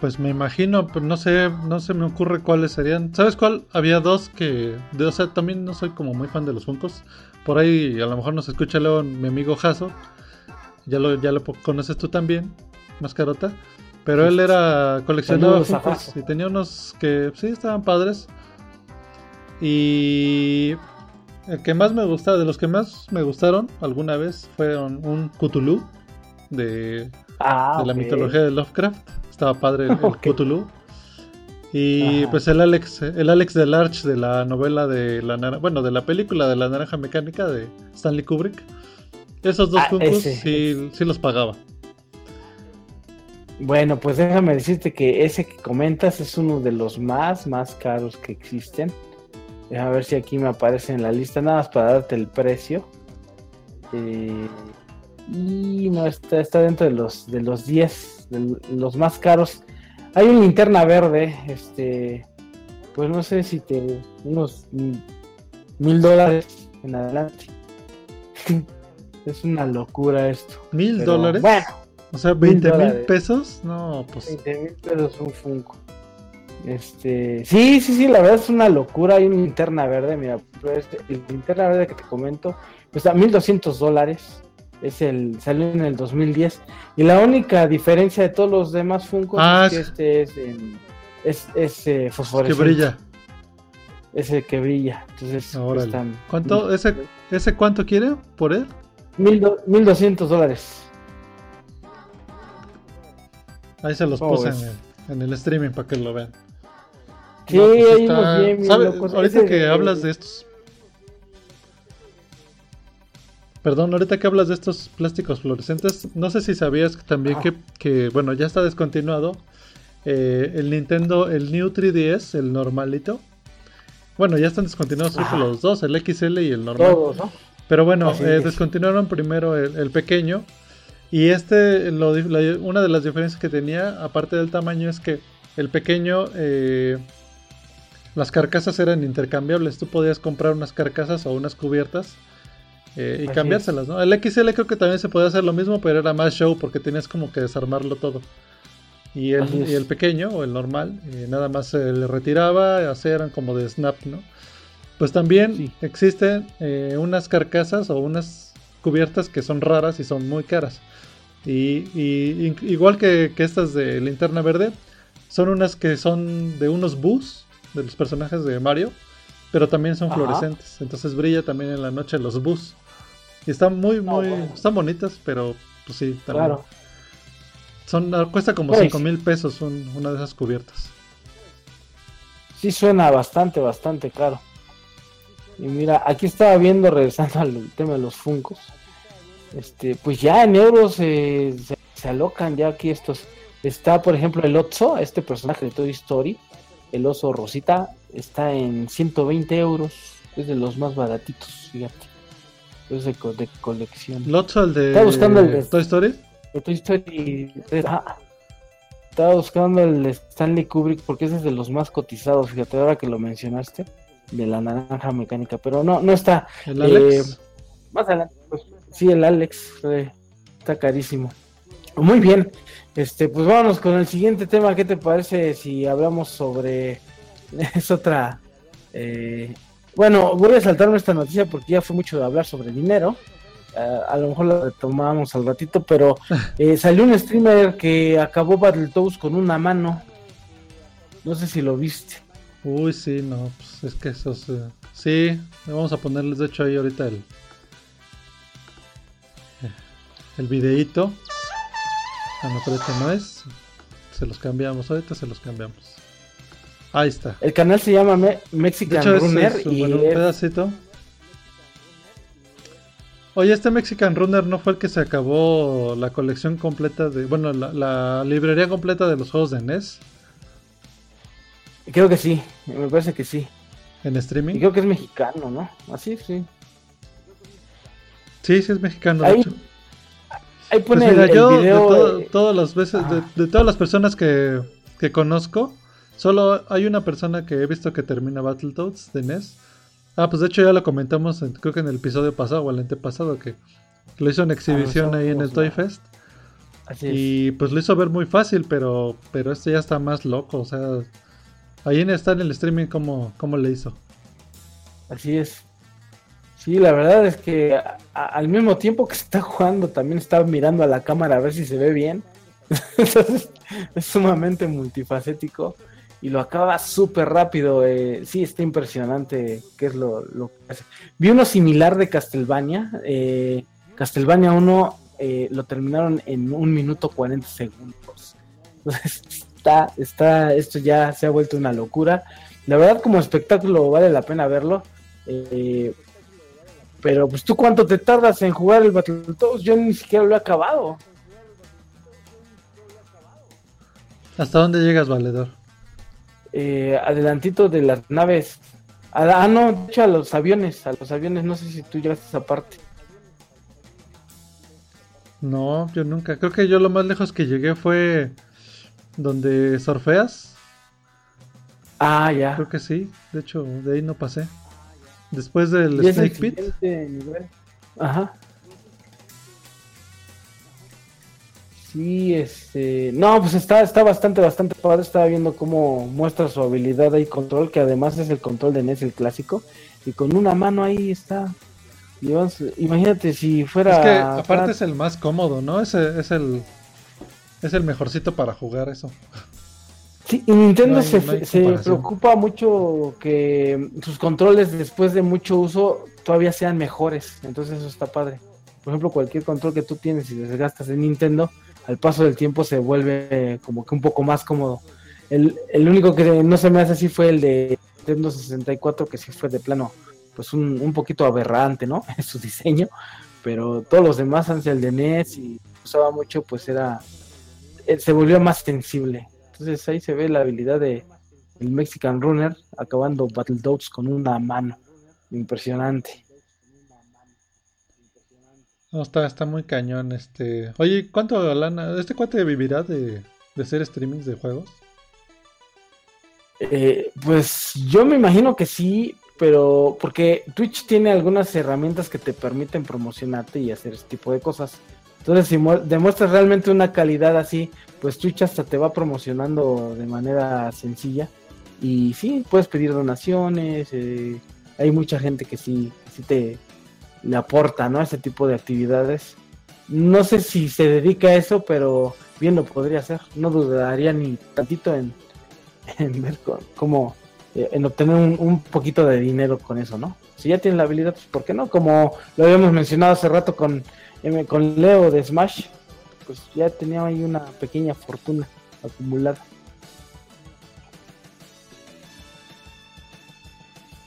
Pues me imagino, pero no sé, no se me ocurre cuáles serían. ¿Sabes cuál? Había dos que, de, o sea, también no soy como muy fan de los Funkos. Por ahí a lo mejor nos escucha luego mi amigo Jaso. Ya lo, ya lo conoces tú también, Mascarota. Pero él era coleccionaba Funkos y tenía unos que sí estaban padres. Y el que más me gustaba, de los que más me gustaron alguna vez, fueron un Cthulhu de Ah, de la mitología de Lovecraft. Estaba padre el, el. Cthulhu. Y Ajá. pues el Alex, el Alex Delarge de la novela de la nar- bueno, de la película de la naranja mecánica de Stanley Kubrick. Esos dos Ah, ese, sí, sí los pagaba. Bueno, pues déjame decirte que ese que comentas es uno de los más, más caros que existen. Déjame ver si aquí me aparece en la lista, nada más para darte el precio. Eh, y no está, está dentro de los de los 10, de los más caros. Hay una linterna verde, este, pues no sé si te unos mil dólares en adelante. es una locura esto. ¿Mil dólares? Bueno, O sea, 20 mil pesos. No, pues. 20 mil pesos un Funko. Este, sí, sí, sí, la verdad es una locura. Hay una linterna verde, mira, pues, el linterna verde que te comento, está 1200 dólares. Es el, salió en el 2010. Y la única diferencia de todos los demás Funko Ah, es que es- este es, en- es, es, eh, Que fosforescente. brilla. Es el que brilla. Entonces, Órale. están- ¿Cuánto? ¿Ese, ¿Ese cuánto quiere por él? Mil do- 1200 dólares. Ahí se los ¿Cómo puse en el, en el streaming para que lo vean. Sí, No, pues está- bien, bien ¿sabe? locos. Ahorita Ese que hablas de estos. Perdón, ahorita que hablas de estos plásticos fluorescentes, no sé si sabías también que, que, bueno, ya está descontinuado eh, el Nintendo, el New 3DS, el normalito. Bueno, ya están descontinuados los dos, el XL y el normal. Todos, ¿no? Pero bueno, eh, es. descontinuaron primero el, el pequeño. Y este, lo di- la- una de las diferencias que tenía, aparte del tamaño, es que el pequeño, eh, las carcasas eran intercambiables. Tú podías comprar unas carcasas o unas cubiertas eh, y Así cambiárselas, ¿no? El XL creo que también se podía hacer lo mismo, pero era más show porque tenías como que desarmarlo todo. Y el, y el pequeño o el normal, eh, nada más se le retiraba, así eran como de snap, ¿no? Pues también Sí. existen eh, unas carcasas o unas cubiertas que son raras y son muy caras. Y, igual que, que estas de linterna verde, son unas que son de unos bus de los personajes de Mario, pero también son Ajá. fluorescentes. Entonces brilla también en la noche los bus. Y están muy, muy, bueno. están bonitas, pero pues sí, también. Claro. Son, ah, cuesta como Pues. 5 mil pesos un- una de esas cubiertas. Sí suena bastante, bastante caro. Y mira, aquí estaba viendo, regresando al tema de los Funcos. Este, pues ya en euros eh, se, se alocan ya aquí estos. Está, por ejemplo, el Otso, este personaje de Toy Story, el oso Rosita, está en 120 euros. Es de los más baratitos, fíjate. Es de, co- de colección. El de Estaba buscando el de- Toy Story. De Toy Story. ah, estaba buscando el de Stanley Kubrick porque ese es de los más cotizados. Fíjate, ahora que lo mencionaste, de la naranja mecánica, pero no, no está. El Alex. Eh, Más adelante, pues, sí, el Alex eh, está carísimo. Muy bien, este, pues vámonos con el siguiente tema. ¿Qué te parece si hablamos sobre es otra? eh, bueno, voy a saltarme esta noticia porque ya fue mucho de hablar sobre dinero. A lo mejor la retomamos al ratito, pero salió un streamer que acabó Battletoads con una mano. No sé si lo viste. Uy, sí, no, pues es que esos. eh, sí, vamos a ponerles de hecho ahí ahorita el. El videíto. Ah, no, pero este no es. Se los cambiamos, ahorita se los cambiamos. Ahí está. El canal se llama Me- De Mexican hecho, es, Runner es, y bueno, un es- pedacito. Oye, este Mexican Runner no fue el que se acabó la colección completa de. Bueno, la, la librería completa de los juegos de NES creo que sí, me parece que sí. en Y streaming. creo que es mexicano, ¿no? Así, sí. Sí, sí, es mexicano. de Ahí hecho. Ahí Pues pone mira, el, el yo de, video. todo- eh, todas las veces, de, ajá. de todas las personas que, que conozco, solo hay una persona que he visto que termina Battletoads de NES. Ah, pues de hecho ya lo comentamos, en- creo que en el episodio pasado o el antepasado, que lo hizo en exhibición ahí en el Toy Fest. así es. Y pues lo hizo ver muy fácil, pero, pero este ya está más loco. O sea, ahí en- está en el streaming cómo, cómo le hizo. Así es. Sí, la verdad es que al mismo tiempo que está jugando, también está mirando a la cámara a ver si se ve bien. Entonces, es sumamente multifacético y lo acaba súper rápido. eh, sí, está impresionante qué es lo, lo que hace. Vi uno similar de Castlevania. Eh, Castlevania 1 eh, lo terminaron en un minuto 40 segundos. Entonces, está, está, esto ya se ha vuelto una locura. La verdad, como espectáculo, vale la pena verlo. Eh, pero, pues, ¿tú cuánto te tardas en jugar el Battletoads? Yo ni siquiera lo he acabado. ¿Hasta dónde llegas, Valedor? Eh, adelantito de las naves. Ah, ah, no, de hecho, a los aviones. A los aviones, no sé si tú llegaste a esa parte. No, yo nunca. Creo que yo lo más lejos que llegué fue donde surfeas. Ah, ya. Creo que sí. De hecho, de ahí no pasé. Después del es Snake Pit. nivel. Ajá. Sí, este. No, pues está, está bastante, bastante padre. Estaba viendo cómo muestra su habilidad ahí control, que además es el control de NES, el clásico. Y con una mano ahí está. Imagínate si fuera. Es que aparte es el más cómodo, ¿no? Ese es el. Es el mejorcito para jugar eso. Sí, y Nintendo No hay- se, no se preocupa mucho que sus controles después de mucho uso todavía sean mejores. Entonces eso está padre. Por ejemplo, cualquier control que tú tienes y desgastas en Nintendo, al paso del tiempo se vuelve eh, como que un poco más cómodo. El, el único que no se me hace así fue el de Nintendo 64, que sí fue de plano, pues un, un poquito aberrante, ¿no? En su diseño. Pero todos los demás, antes el de NES y usaba mucho, pues era... eh, Se volvió más sensible. Entonces ahí se ve la habilidad de el Mexican Runner acabando Battletoads con una mano. Impresionante. No, está, está muy cañón este. Oye, ¿cuánto lana? ¿Este cuate vivirá de, de hacer streamings de juegos? Eh, pues yo me imagino que sí, pero porque Twitch tiene algunas herramientas que te permiten promocionarte y hacer este tipo de cosas. Entonces, si mu- demuestras realmente una calidad así, pues Twitch hasta te va promocionando de manera sencilla. Y sí, puedes pedir donaciones. eh, hay mucha gente que sí, sí te le aporta, ¿no? Ese tipo de actividades. No sé si se dedica a eso, pero bien lo podría hacer. No dudaría ni tantito en, en ver cómo eh, en obtener un, un poquito de dinero con eso, ¿no? Si ya tienes la habilidad, pues ¿por qué no? Como lo habíamos mencionado hace rato con, con Leo de Smash, pues ya tenía ahí una pequeña fortuna acumulada.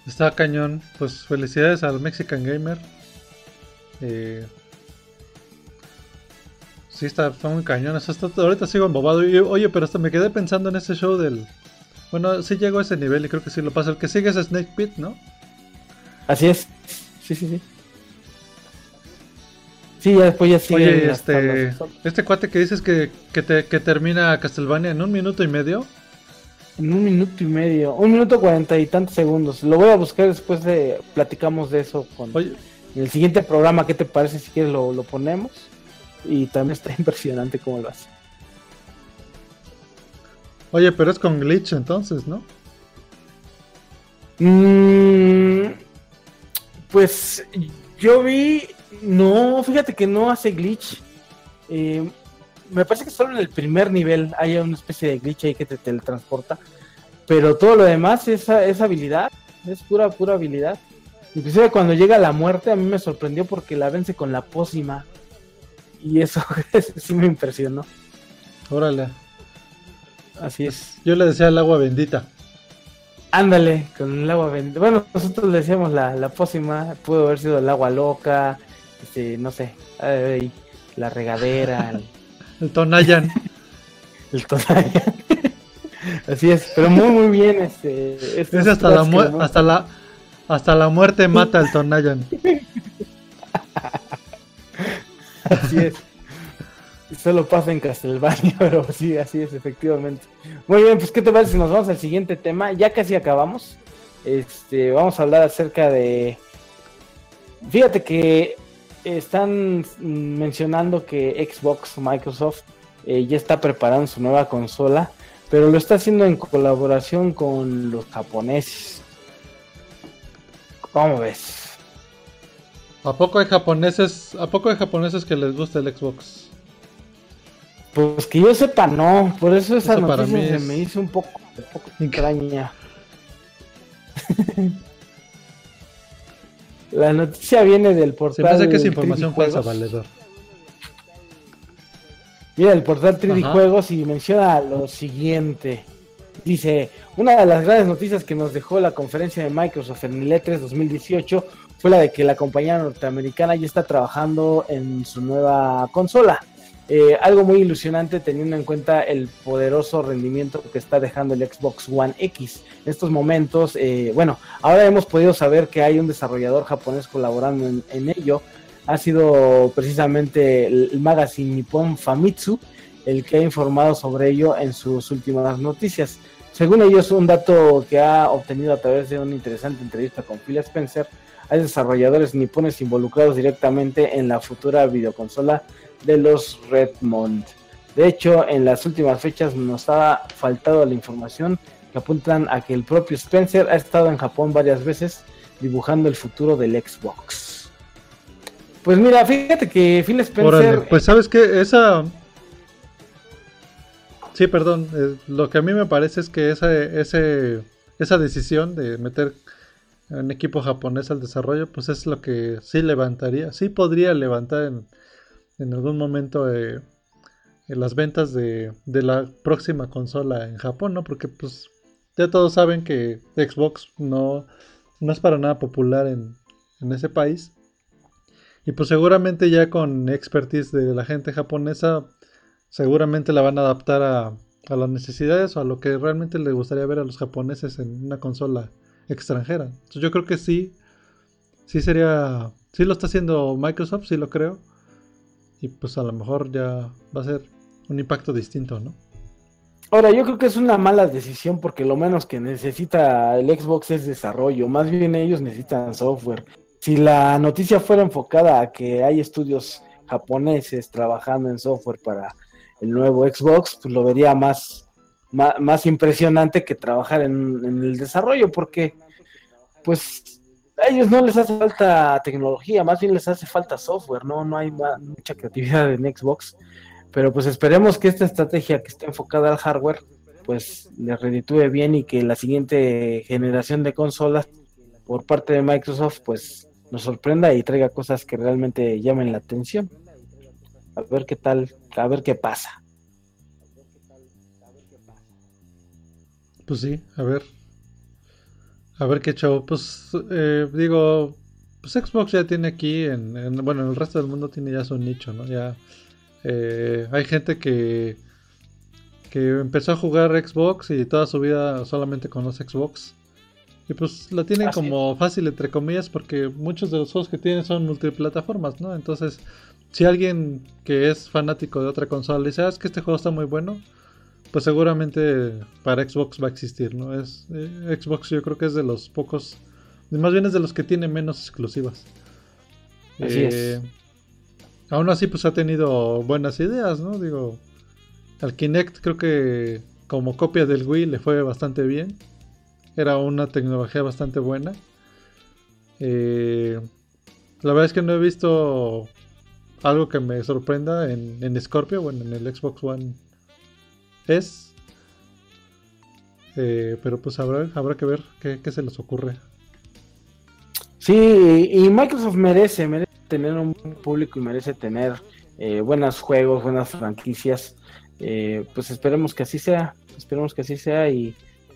Está cañón. Pues felicidades al Mexican Gamer. Eh, sí, está, está muy cañón. Eso está- ahorita sigo embobado. Y, oye, pero hasta me quedé pensando en ese show del. Bueno, sí llego a ese nivel y creo que sí lo pasa. El que sigue es Snake Pit, ¿no? Así es. Sí, sí, sí. Sí, ya después ya sigue. Oye, este, este cuate que dices que, que, te- que termina Castlevania en un minuto y medio. En un minuto y medio, un minuto cuarenta y tantos segundos. Lo voy a buscar después de platicamos de eso con Oye, en el siguiente programa. ¿Qué te parece si quieres lo, lo ponemos? Y también está impresionante cómo lo hace. oye, pero es con glitch entonces, ¿no? Mm, pues yo vi, no, fíjate que no hace glitch. Eh, me parece que solo en el primer nivel hay una especie de glitch ahí que te teletransporta. Pero todo lo demás es, es habilidad, es pura, pura habilidad. Inclusive cuando llega la muerte a mí me sorprendió porque la vence con la pócima. Y eso, sí me impresionó. Órale. Así es. Yo le decía el agua bendita. Ándale, con el agua bendita. Bueno, nosotros le decíamos la, la pócima, pudo haber sido el agua loca, este, no sé, ay, la regadera, el, El Tonayan. el tonalla. Así es, pero muy muy bien este. estos Es hasta la, hasta la hasta la muerte mata al Tonayan. Así es. Solo pasa en Castlevania, pero sí, así es, efectivamente. Muy bien, pues ¿qué te parece si nos vamos al siguiente tema? Ya casi acabamos. Este, vamos a hablar acerca de. Fíjate que están mencionando que Xbox, Microsoft, eh, ya está preparando su nueva consola, pero lo está haciendo en colaboración con los japoneses. ¿Cómo ves? ¿A poco hay japoneses, a poco hay japoneses que les gusta el Xbox? Pues que yo sepa, no. Por eso esa Eso para noticia mí se es- me hizo un poco, un poco extraña. La noticia viene del portal. Se me hace que es 3D información falsa, valedor. Mira, el portal 3D Ajá. Juegos y menciona lo siguiente. Dice, una de las grandes noticias que nos dejó la conferencia de Microsoft en el E3 2018 fue la de que la compañía norteamericana ya está trabajando en su nueva consola. Eh, algo muy ilusionante teniendo en cuenta el poderoso rendimiento que está dejando el Xbox One X. En estos momentos, eh, bueno, ahora hemos podido saber que hay un desarrollador japonés colaborando en, en ello. ha sido precisamente el magazine Nippon Famitsu el que ha informado sobre ello en sus últimas noticias. Según ellos, un dato que ha obtenido a través de una interesante entrevista con Phil Spencer, hay desarrolladores nipones involucrados directamente en la futura videoconsola de los Redmond. De hecho, en las últimas fechas nos ha faltado la información que apuntan a que el propio Spencer ha estado en Japón varias veces dibujando el futuro del Xbox. Pues mira, fíjate que Phil Spencer. pues sabes que esa. Sí, perdón. Eh, lo que a mí me parece es que esa, ese, esa decisión de meter un equipo japonés al desarrollo, pues es lo que sí levantaría, sí podría levantar en, en algún momento eh, las ventas de, de, la próxima consola en Japón, ¿no? Porque pues ya todos saben que Xbox no, no es para nada popular en, en ese país. Y pues seguramente ya con expertise de la gente japonesa, seguramente la van a adaptar a, a las necesidades o a lo que realmente le gustaría ver a los japoneses en una consola extranjera. Entonces yo creo que sí, sí sería, sí lo está haciendo Microsoft, sí lo creo. Y pues a lo mejor ya va a ser un impacto distinto, ¿no? Ahora, yo creo que es una mala decisión porque lo menos que necesita el Xbox es desarrollo, más bien ellos necesitan software. Si la noticia fuera enfocada a que hay estudios japoneses trabajando en software para el nuevo Xbox, pues lo vería más, más, impresionante que trabajar en, el desarrollo, porque pues a ellos no les hace falta tecnología, más bien les hace falta software, no, no hay mucha creatividad en Xbox, pero pues esperemos que esta estrategia que esté enfocada al hardware, pues le reditúe bien y que la siguiente generación de consolas por parte de Microsoft, pues nos sorprenda y traiga cosas que realmente llamen la atención. A ver qué tal, a ver qué pasa. Pues sí, a ver. A ver qué chavo. Pues eh, digo, pues Xbox ya tiene aquí, en, bueno, en el resto del mundo tiene ya su nicho, ¿no? Ya eh, hay gente que, que empezó a jugar Xbox y toda su vida solamente conoce Xbox. Y pues la tienen como fácil, entre comillas, porque muchos de los juegos que tienen son multiplataformas, ¿no? Entonces, si alguien que es fanático de otra consola dice, ah, es que este juego está muy bueno, pues seguramente para Xbox va a existir, ¿no? Es, eh, Xbox yo creo que es de los pocos, más bien es de los que tiene menos exclusivas. Así es. Eh, aún así, pues ha tenido buenas ideas, ¿no? Digo, al Kinect creo que como copia del Wii le fue bastante bien. Era una tecnología bastante buena. Eh, la verdad es que no he visto algo que me sorprenda en, en Scorpio, bueno, en el Xbox One es. Eh, pero pues habrá, habrá que ver qué, se les ocurre. Sí, y Microsoft merece, merece tener un público y merece tener eh, buenos juegos, buenas franquicias. Eh, pues esperemos que así sea, esperemos que así sea y,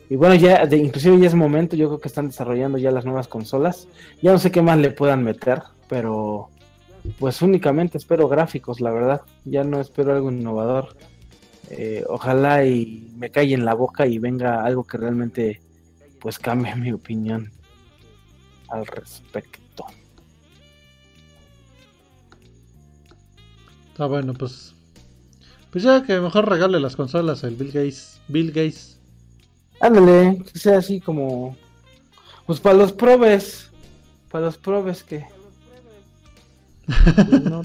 bueno, ya inclusive ya es momento, yo creo que están desarrollando ya las nuevas consolas. Ya no sé qué más le puedan meter, pero pues únicamente espero gráficos, la verdad. Ya no espero algo innovador. Eh, ojalá y me calle en la boca y venga algo que realmente pues cambie mi opinión al respecto. Está bueno, pues pues ya que mejor regale las consolas el Bill Gates, Bill Gates. Ándale, que sea así como pues para los probes, para los probes que no,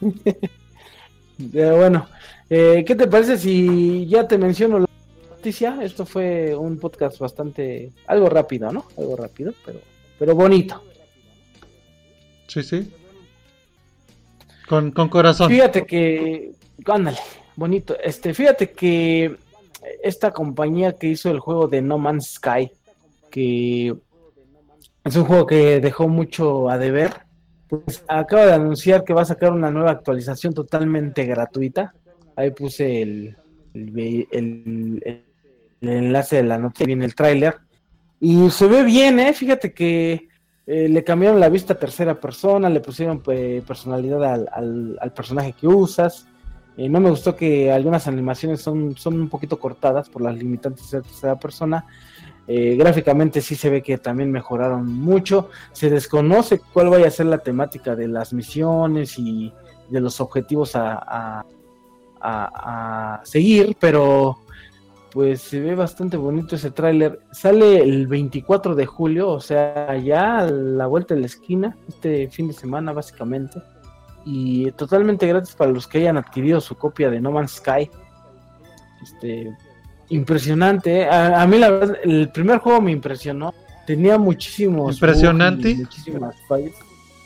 bueno, eh, ¿Qué te parece si ya te menciono la noticia? Esto fue un podcast bastante, algo rápido, ¿no? Algo rápido, pero, pero bonito. Sí, sí. Con, corazón. Fíjate que, ándale, bonito. Este, fíjate que esta compañía que hizo el juego de No Man's Sky, que es un juego que dejó mucho a deber, pues acaba de anunciar que va a sacar una nueva actualización totalmente gratuita Ahí puse el, enlace de la noticia, viene el tráiler. Y se ve bien, ¿eh? Fíjate que eh, le cambiaron la vista a tercera persona, le pusieron eh, personalidad al, al, personaje que usas. Eh, no me gustó que algunas animaciones son, son un poquito cortadas por las limitantes de tercera persona. Eh, gráficamente sí se ve que también mejoraron mucho. Se desconoce cuál vaya a ser la temática de las misiones y de los objetivos a, a, seguir, pero pues se ve bastante bonito ese tráiler. Sale el 24 de julio, o sea, ya a la vuelta de la esquina, este fin de semana básicamente. Y totalmente gratis para los que hayan adquirido su copia de No Man's Sky. Este, impresionante. ¿eh? A, mí la verdad, el primer juego me impresionó. Tenía muchísimos... Impresionante. Muchísimas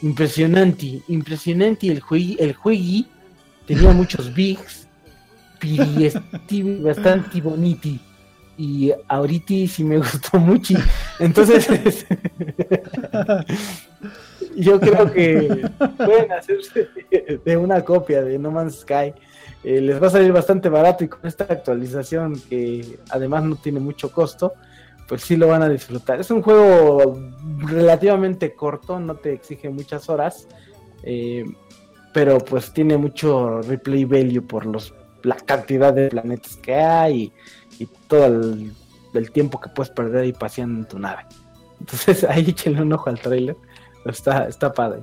Impresionante, impresionante el juegui, el juegui tenía muchos bigs, bastante boniti. Y ahorita sí me gustó mucho. Entonces, yo creo que pueden hacerse de una copia de No Man's Sky. Eh, les va a salir bastante barato y con esta actualización que además no tiene mucho costo, pues sí lo van a disfrutar. Es un juego relativamente corto, no te exige muchas horas, eh, pero pues tiene mucho replay value por los la cantidad de planetas que hay y, todo el, tiempo que puedes perder ahí paseando en tu nave. Entonces ahí échenle un ojo al trailer, está, está padre.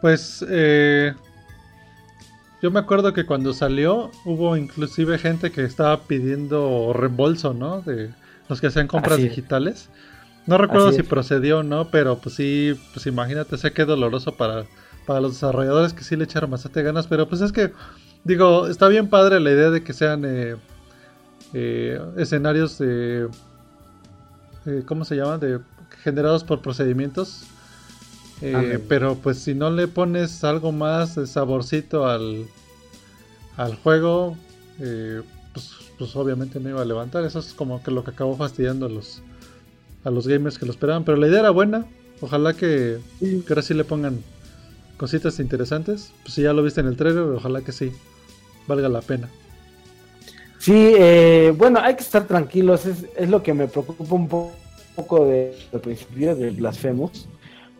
Pues eh, yo me acuerdo que cuando salió hubo inclusive gente que estaba pidiendo reembolso, ¿no? De los que hacían compras digitales. No recuerdo si procedió o no, pero pues sí, pues imagínate, sé que doloroso para, para los desarrolladores que sí le echaron bastante ganas, pero pues es que, digo, está bien padre la idea de que sean eh, eh, escenarios de... Eh, ¿Cómo se llaman? De, generados por procedimientos eh, pero pues si no le pones algo más de saborcito al, al juego, eh, pues, pues, obviamente no iba a levantar. Eso es como que lo que acabó fastidiando a los, a los gamers que lo esperaban. Pero la idea era buena. Ojalá que, que ahora sí le pongan cositas interesantes. Pues si ya lo viste en el trailer, ojalá que sí valga la pena. Sí, eh, bueno, hay que estar tranquilos. Es, es lo que me preocupa un poco de, del principio de Blasphemous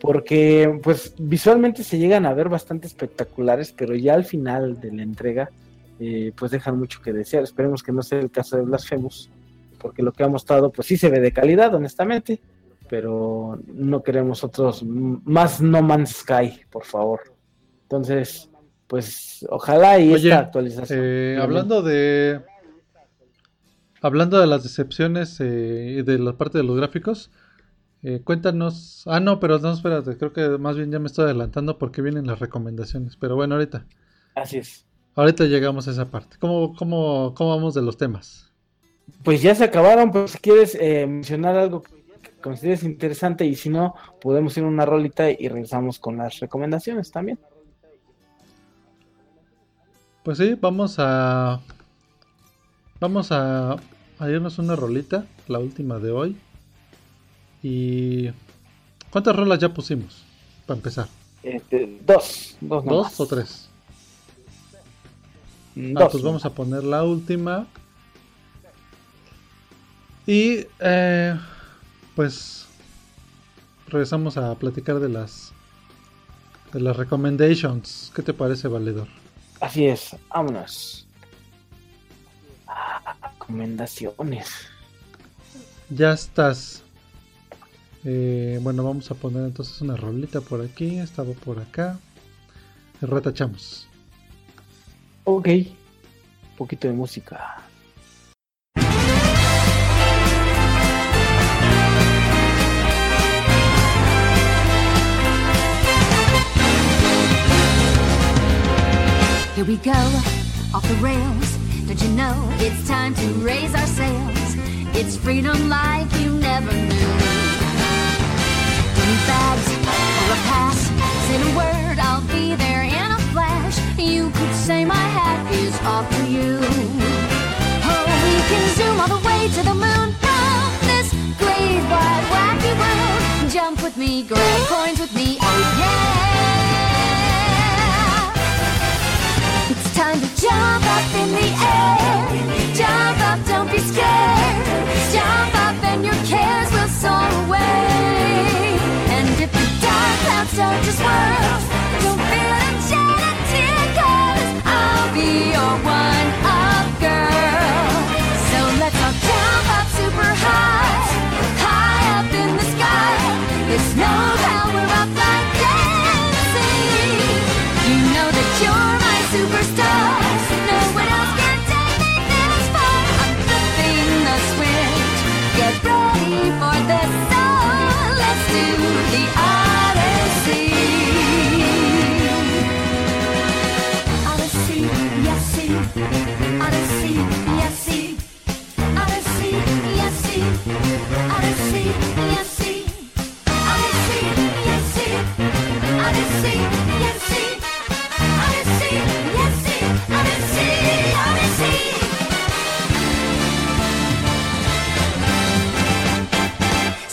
porque pues visualmente se llegan a ver bastante espectaculares, pero ya al final de la entrega eh, pues dejan mucho que desear. Esperemos que no sea el caso de Blasphemous, porque lo que ha mostrado pues sí se ve de calidad, honestamente, pero no queremos otros más No Man's Sky, por favor. Entonces, pues ojalá y esta actualización. Eh, hablando de hablando de las decepciones eh, y de la parte de los gráficos, eh, cuéntanos. Ah, no, pero no, espérate. Creo que más bien ya me estoy adelantando porque vienen las recomendaciones. Pero bueno, ahorita. Así es. Ahorita llegamos a esa parte. ¿Cómo, cómo, cómo vamos de los temas? Pues ya se acabaron, pero si quieres eh, mencionar algo que consideres interesante y si no, podemos ir a una rolita y regresamos con las recomendaciones también. Pues sí, vamos a. Vamos a, a irnos una rolita, la última de hoy. ¿Y cuántas rolas ya pusimos? Para empezar. Este, dos. ¿Dos, ¿Dos o tres? Ah, pues vamos a poner la última. Y eh, pues regresamos a platicar de las de las recommendations. ¿Qué te parece, valedor? Así es, vámonos. Ah, recomendaciones. Ya estás. Eh, bueno, vamos a poner entonces una rolita por aquí. Estaba por acá. Retachamos. Ok. Un poquito de música. Here we go, off the rails. Don't you know it's time to raise our sails? It's freedom like you never knew. Bags or a pass. Say the word, I'll be there in a flash. You could say my hat is off to you. Oh, we can zoom all the way to the moon from this great wide wacky world. Jump with me, grab coins with me, oh yeah. It's time to jump up in the air. Jump up, don't be scared. Jump up and your cares will soar away monster's world. Don't feel I'm a tear, cause I'll be your one up girl. So let's all jump up super high, high up in the sky. It's no help. We're up like dancing. You know that you're my superstar.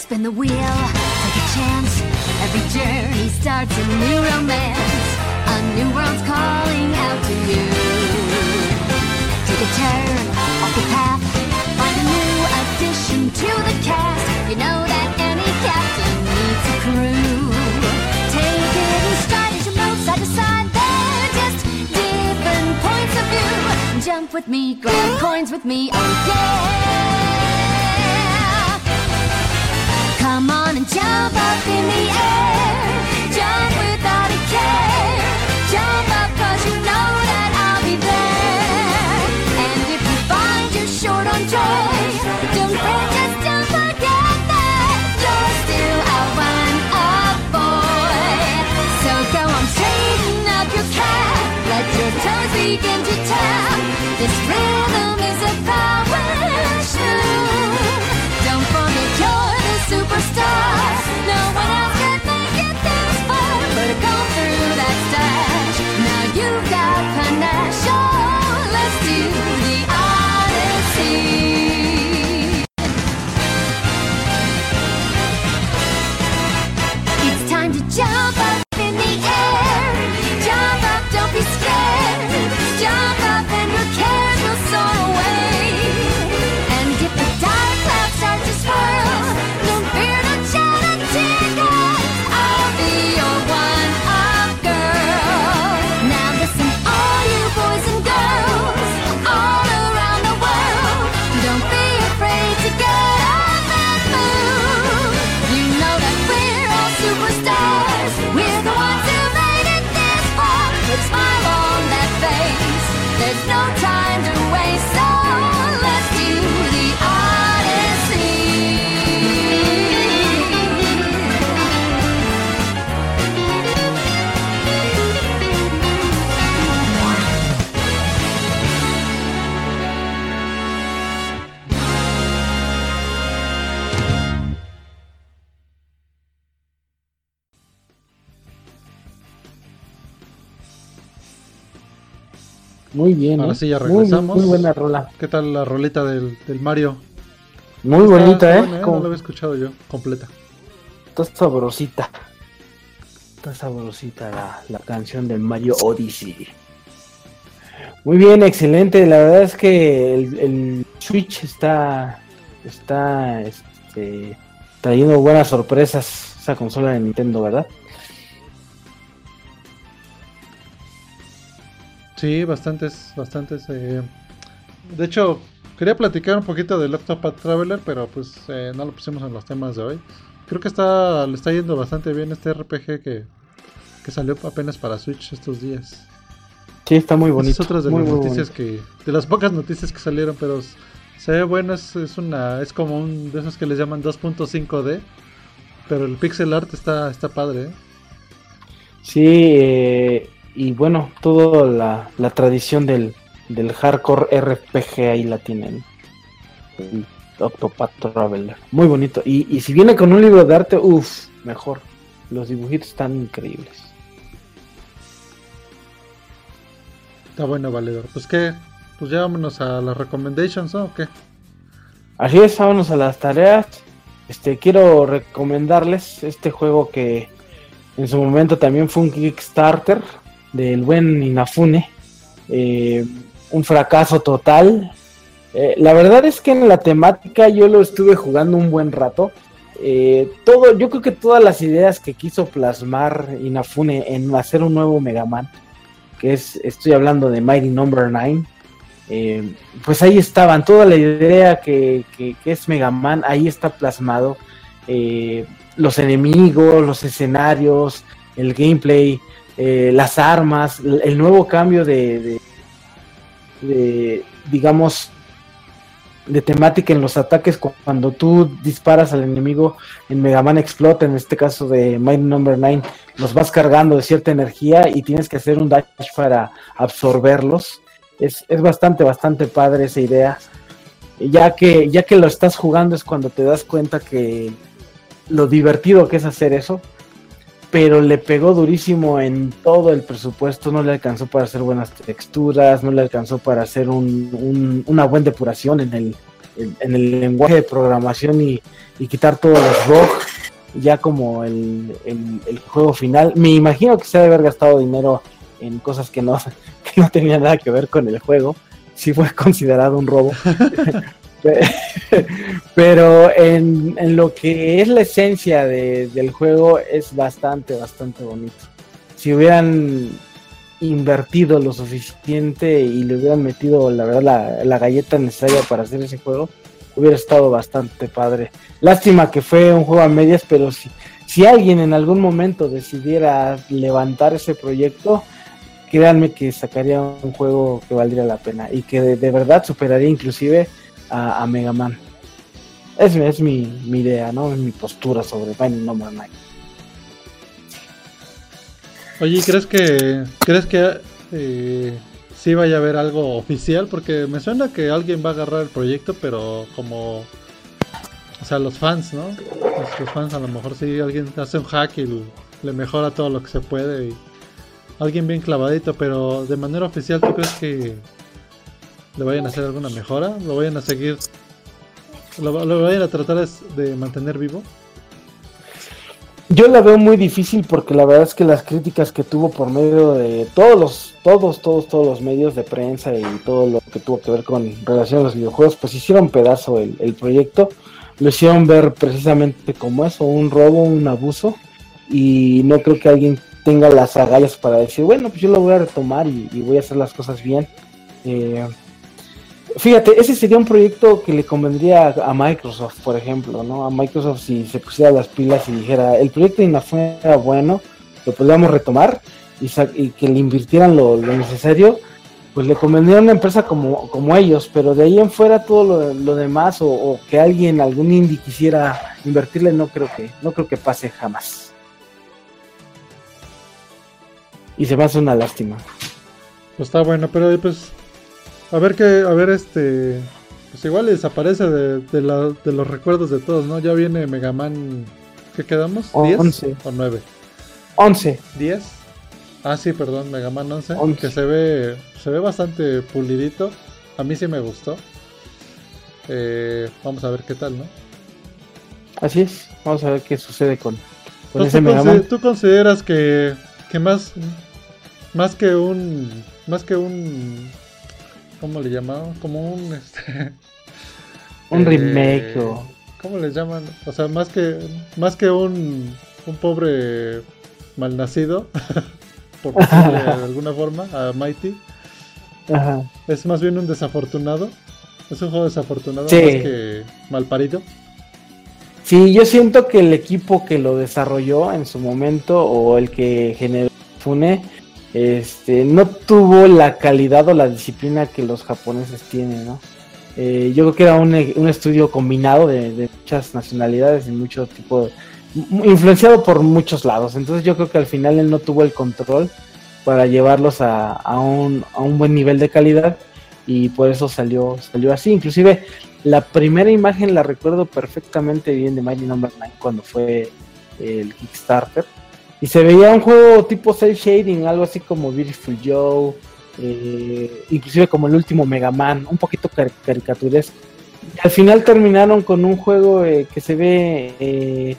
spin the wheel, take a chance. Every journey starts a new romance. A new world's calling out to you. Take a turn off the path, find a new addition to the side to side. They're just different points of view. Jump with me, grab coins with me, oh yeah. deep into town. This rhythm. Muy bien. Ahora ¿eh? sí, ya regresamos. Muy, buena rola. ¿Qué tal la rolita del, del Mario? Muy Está- bonita, está ¿eh? buena, Como- No la había escuchado yo, completa. Está sabrosita. Está sabrosita la, la canción de Mario Odyssey. Muy bien, excelente. La verdad es que el, el Switch está, está este, trayendo buenas sorpresas. Esa consola de Nintendo, ¿verdad? Sí, bastantes, bastantes. eh. De hecho, quería platicar un poquito del Octopath Traveler, pero pues eh, no lo pusimos en los temas de hoy. Creo que está, le está yendo bastante bien este RPG que, que salió apenas para Switch estos días. Sí, está muy bonito. Es otra de muy, las muy noticias bonito. que, de las pocas noticias que salieron, pero se ve bueno, es, es una, es como un de esos que les llaman 2.5D, pero el pixel art está, está padre. ¿eh? Sí, eh, y bueno, toda la, la tradición del, del hardcore RPG ahí la tienen. El Octopath Traveler. Muy bonito. Y, y si viene con un libro de arte, uff, mejor. Los dibujitos están increíbles. Está bueno, valedor. Pues que, pues ya vámonos a las recommendations, ¿no? ¿O qué? Así es, vámonos a las tareas. Este, quiero recomendarles este juego que en su momento también fue un Kickstarter del buen Inafune. Eh, un fracaso total. Eh, la verdad es que en la temática yo lo estuve jugando un buen rato. Eh, todo, yo creo que todas las ideas que quiso plasmar Inafune en hacer un nuevo Mega Man, que es, estoy hablando de Mighty Number 9, eh, pues ahí estaban, toda la idea que, que- que es Mega Man, ahí está plasmado. Los enemigos, los escenarios, el gameplay, eh, las armas, el nuevo cambio de, de- digamos, de temática en los ataques cu- cuando tú disparas al enemigo en Mega Man explota, en este caso de Mighty Number 9, los vas cargando de cierta energía y tienes que hacer un dash para absorberlos. Es, es bastante, bastante padre esa idea. Ya que, ya que lo estás jugando es cuando te das cuenta que lo divertido que es hacer eso. Pero le pegó durísimo en todo el presupuesto. No le alcanzó para hacer buenas texturas. No le alcanzó para hacer un- un- una buena depuración en el, en, el lenguaje de programación y, quitar todos los bugs. ya como el, juego final. Me imagino que se debe haber gastado dinero en cosas que no, que no tenían nada que ver con el juego. Sí fue considerado un robo. Pe- Pero en, en lo que es la esencia de- del juego es bastante, bastante bonito. Si hubieran invertido lo suficiente y le hubieran metido, la verdad, la, la galleta necesaria para hacer ese juego, hubiera estado bastante padre. Lástima que fue un juego a medias, pero si, si alguien en algún momento decidiera levantar ese proyecto, créanme que sacaría un juego que valdría la pena y que de, de verdad superaría inclusive a, Mega Man. Es, es mi, mi idea, ¿no? Es mi postura sobre Binding Number 9. Oye, ¿crees que crees que eh, sí vaya a haber algo oficial? Porque me suena que alguien va a agarrar el proyecto, pero como, o sea, los fans, ¿no? Los, fans a lo mejor sí alguien hace un hack y l- le mejora todo lo que se puede y alguien bien clavadito, pero de manera oficial, ¿tú crees que le vayan a hacer alguna mejora? ¿Lo vayan a seguir? ¿Lo, vayan a tratar de mantener vivo? Yo la veo muy difícil porque la verdad es que las críticas que tuvo por medio de todos los, todos, todos, todos los medios de prensa y todo lo que tuvo que ver con relación a los videojuegos, pues hicieron pedazo el, el proyecto, lo hicieron ver precisamente como eso, un robo, un abuso, y no creo que alguien tenga las agallas para decir, bueno, pues yo lo voy a retomar y, y voy a hacer las cosas bien. Eh, Fíjate, ese sería un proyecto que le convendría a Microsoft, por ejemplo, ¿no? A Microsoft si se pusiera las pilas y dijera, el proyecto de Inafune era bueno, lo podríamos retomar y, que le invirtieran lo, necesario, pues le convendría a una empresa como, como ellos, pero de ahí en fuera todo lo, demás o, que alguien, algún indie quisiera invertirle, no creo que, no creo que pase jamás. Y se me hace una lástima. Pues está bueno, pero pues a ver que, a ver este, pues igual desaparece de, de, la- de los recuerdos de todos, ¿no? Ya viene Mega Man, ¿qué quedamos? ¿10 Once. o 9? 11. ¿10? Ah, sí, perdón, Mega Man 11, que se ve, se ve bastante pulidito, a mí sí me gustó. Eh, vamos a ver qué tal, ¿no? Así es. Vamos a ver qué sucede con, ese ¿tú, Mega Man. tú consideras que, que más, más que un, más que un, ¿cómo le llamaban? Como un, este, Un eh, remake o. ¿Cómo les llaman? O sea, más que, más que un, un pobre malnacido, por decirle de alguna forma, a Mighty, Ajá. es más bien un desafortunado. Es un juego desafortunado Sí. más que malparido. Sí, yo siento que el equipo que lo desarrolló en su momento o el que generó Fune este, no tuvo la calidad o la disciplina que los japoneses tienen, ¿no? Eh, yo creo que era un, estudio combinado de, de muchas nacionalidades y mucho tipo, m- influenciado por muchos lados. Entonces yo creo que al final él no tuvo el control para llevarlos a, un, buen nivel de calidad y por eso salió, salió así. Inclusive la primera imagen la recuerdo perfectamente bien de Mighty Number 9 cuando fue el Kickstarter. Y se veía un juego tipo cel shading, algo así como Beautiful Joe, eh, inclusive como el último Mega Man, un poquito car- caricaturesco. Al final terminaron con un juego eh, que se ve eh,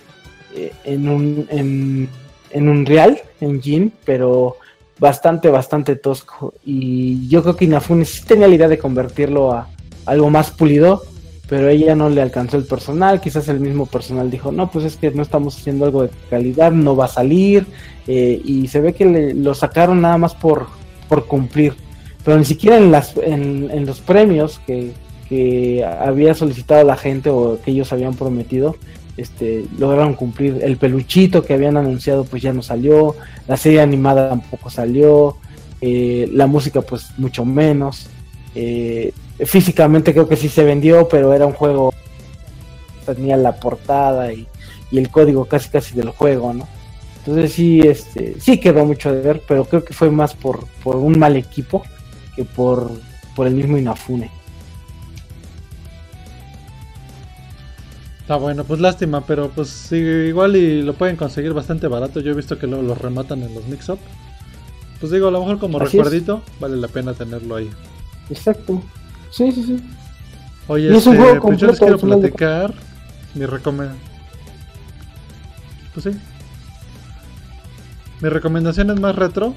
eh, en un en, en un real engine, pero bastante, bastante tosco. Y yo creo que Inafune sí tenía la idea de convertirlo a algo más pulido, pero ella no le alcanzó el personal. Quizás el mismo personal dijo: No, pues es que no estamos haciendo algo de calidad, no va a salir. eh, y se ve que le- lo sacaron nada más por, por cumplir, pero ni siquiera en, las, en, los premios que, que había solicitado la gente o que ellos habían prometido. Este, lograron cumplir el peluchito que habían anunciado pues ya no salió la serie animada tampoco salió, eh, la música pues mucho menos. eh, físicamente creo que sí se vendió, pero era un juego tenía la portada y, y el código casi casi del juego, ¿no? Entonces sí, este, sí quedó mucho de ver, pero creo que fue más por, por un mal equipo que por, por el mismo Inafune. Está bueno, pues lástima, pero pues sí, igual y lo pueden conseguir bastante barato. Yo he visto que luego los rematan en los mix-up. Pues digo, a lo mejor como Así es. recuerdito, vale la pena tenerlo ahí. Exacto. Sí, sí, sí. Oye, Y es un este, juego pues yo les quiero de platicar mi recomendación. pues sí. Mi recomendación es más retro.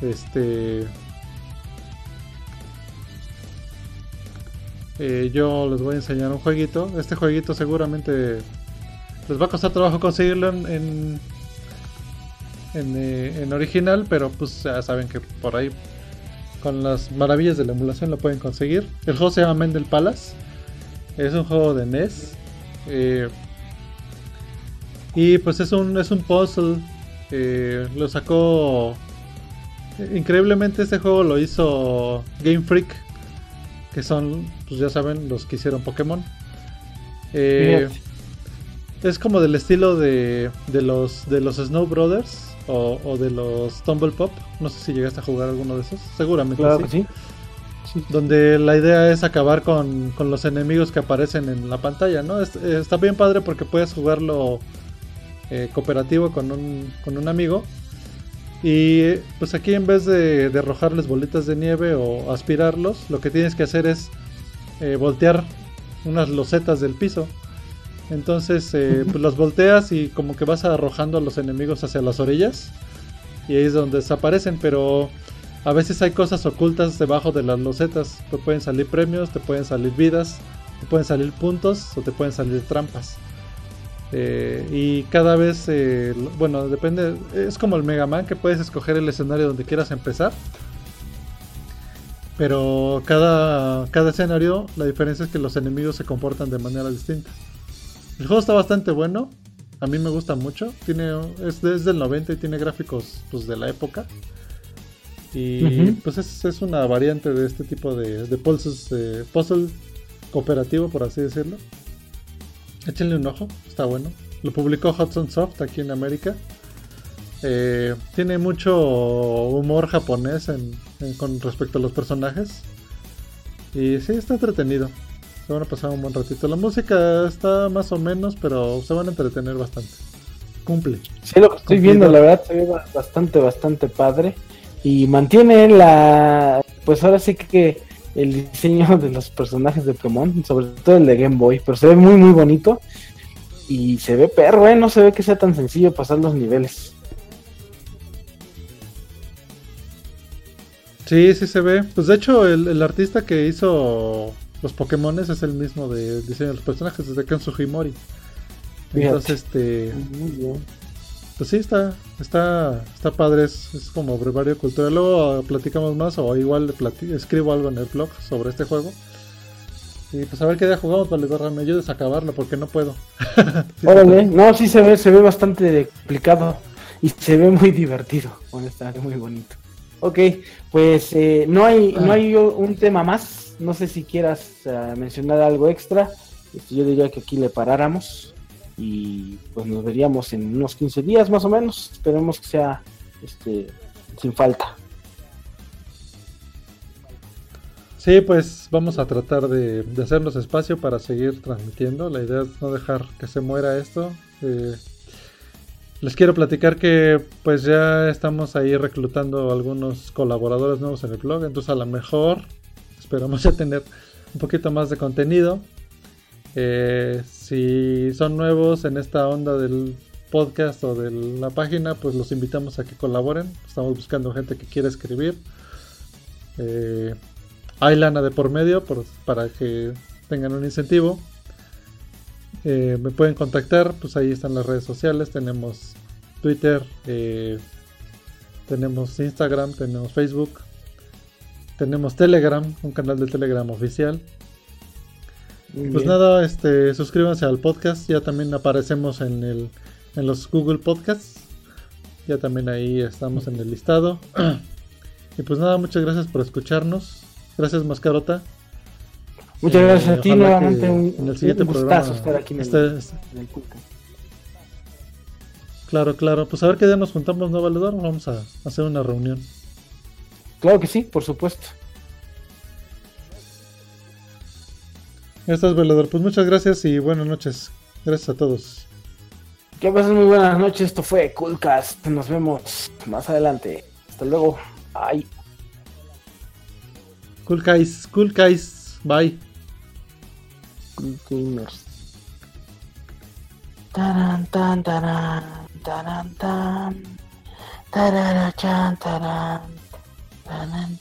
Este. eh, yo les voy a enseñar un jueguito. Este jueguito seguramente les va a costar trabajo conseguirlo en, en, en, eh, en original, pero pues ya saben que por ahí con las maravillas de la emulación lo pueden conseguir. El juego se llama Mendel Palace. Es un juego de NES. eh, y pues es un, es un puzzle. eh, lo sacó. Increíblemente este juego lo hizo Game Freak. Que son, pues ya saben, los que hicieron Pokémon. Eh, es como del estilo de, de los de los Snow Brothers o, o de los Tumble Pop. No sé si llegaste a jugar alguno de esos. Seguramente Claro sí. Donde la idea es acabar con, con los enemigos que aparecen en la pantalla, ¿no? Es- eh, está bien padre porque puedes jugarlo eh, cooperativo con un, con un amigo. Y pues aquí en vez de, de arrojarles bolitas de nieve o aspirarlos, lo que tienes que hacer es eh, voltear unas losetas del piso. Entonces eh, pues las volteas y como que vas arrojando a los enemigos hacia las orillas. Y ahí es donde desaparecen, pero a veces hay cosas ocultas debajo de las losetas. Te pueden salir premios, te pueden salir vidas, te pueden salir puntos o te pueden salir trampas. Eh, y cada vez, eh, bueno, depende, es como el Mega Man que puedes escoger el escenario donde quieras empezar. Pero cada, cada escenario, la diferencia es que los enemigos se comportan de manera distinta. El juego está bastante bueno, a mí me gusta mucho. Tiene, es desde el 90 y tiene gráficos pues, de la época. Y pues es, es una variante de este tipo de, de pulses, eh, puzzle cooperativo, por así decirlo. Échenle un ojo, está bueno. Lo publicó Hudson Soft aquí en América. Eh, tiene mucho humor japonés en- en- con respecto a los personajes. Y sí, está entretenido. Se van a pasar un buen ratito. La música está más o menos, pero se van a entretener bastante. Cumple. Sí, lo que estoy Cumplido. viendo, la verdad, se ve ba- bastante, bastante padre. Y mantiene la. Pues ahora sí que el diseño de los personajes de Pokémon, sobre todo el de Game Boy, pero se ve muy, muy bonito. Y se ve perro, ¿eh? No se ve que sea tan sencillo pasar los niveles. Sí, sí se ve. Pues de hecho, el, el artista que hizo los Pokémones es el mismo de diseño de los personajes, desde Ken Sugimori. Entonces, este. Muy bien. Pues sí, está, está, está padre, es, es como brevario cultural. Luego uh, platicamos más o igual escribo algo en el blog sobre este juego. Y pues a ver qué día jugamos, Valedorra, me ayudes a acabarlo porque no puedo. Sí, Órale, no, sí se ve, se ve bastante complicado y se ve muy divertido, honestamente, muy bonito. Ok, pues eh, no hay no hay un tema más, no sé si quieras eh, mencionar algo extra, Este, yo diría que aquí le paráramos y pues nos veríamos en unos 15 días más o menos, esperemos que sea este sin falta. Sí, pues vamos a tratar de, hacernos espacio para seguir transmitiendo. La idea es no dejar que se muera esto. Eh, les quiero platicar que pues ya estamos ahí reclutando algunos colaboradores nuevos en el blog. Entonces a lo mejor esperamos ya tener un poquito más de contenido. Eh, si son nuevos en esta onda del podcast o de la página, pues los invitamos a que colaboren. Estamos buscando gente que quiera escribir. Eh, hay lana de por medio por- para que tengan un incentivo. Eh, me pueden contactar, pues ahí están las redes sociales. Tenemos Twitter, eh, tenemos Instagram, tenemos Facebook, tenemos Telegram, un canal de Telegram oficial. Muy Pues bien. nada, este, suscríbanse al podcast. Ya también aparecemos en el en los Google Podcasts. Ya también ahí estamos en el listado. y pues nada, muchas gracias por escucharnos. Gracias Mascarota. Muchas Eh, gracias a ti nuevamente, un, en el siguiente un programa estar aquí en el, en Culca. Claro, claro. Pues a ver qué día nos juntamos, ¿no, Valedor? Vamos a hacer una reunión. Claro que sí, por supuesto. Ya estás, Valedor. Pues muchas gracias y buenas noches. Gracias a todos. Que pasen muy buenas noches. Esto fue Coolcast. Nos vemos más adelante. Hasta luego. Bye. Cool guys, cool guys. Bye. Cool Gamers. Taran, tan, taran. taran, tan. Tarara, chan, taran. Taran,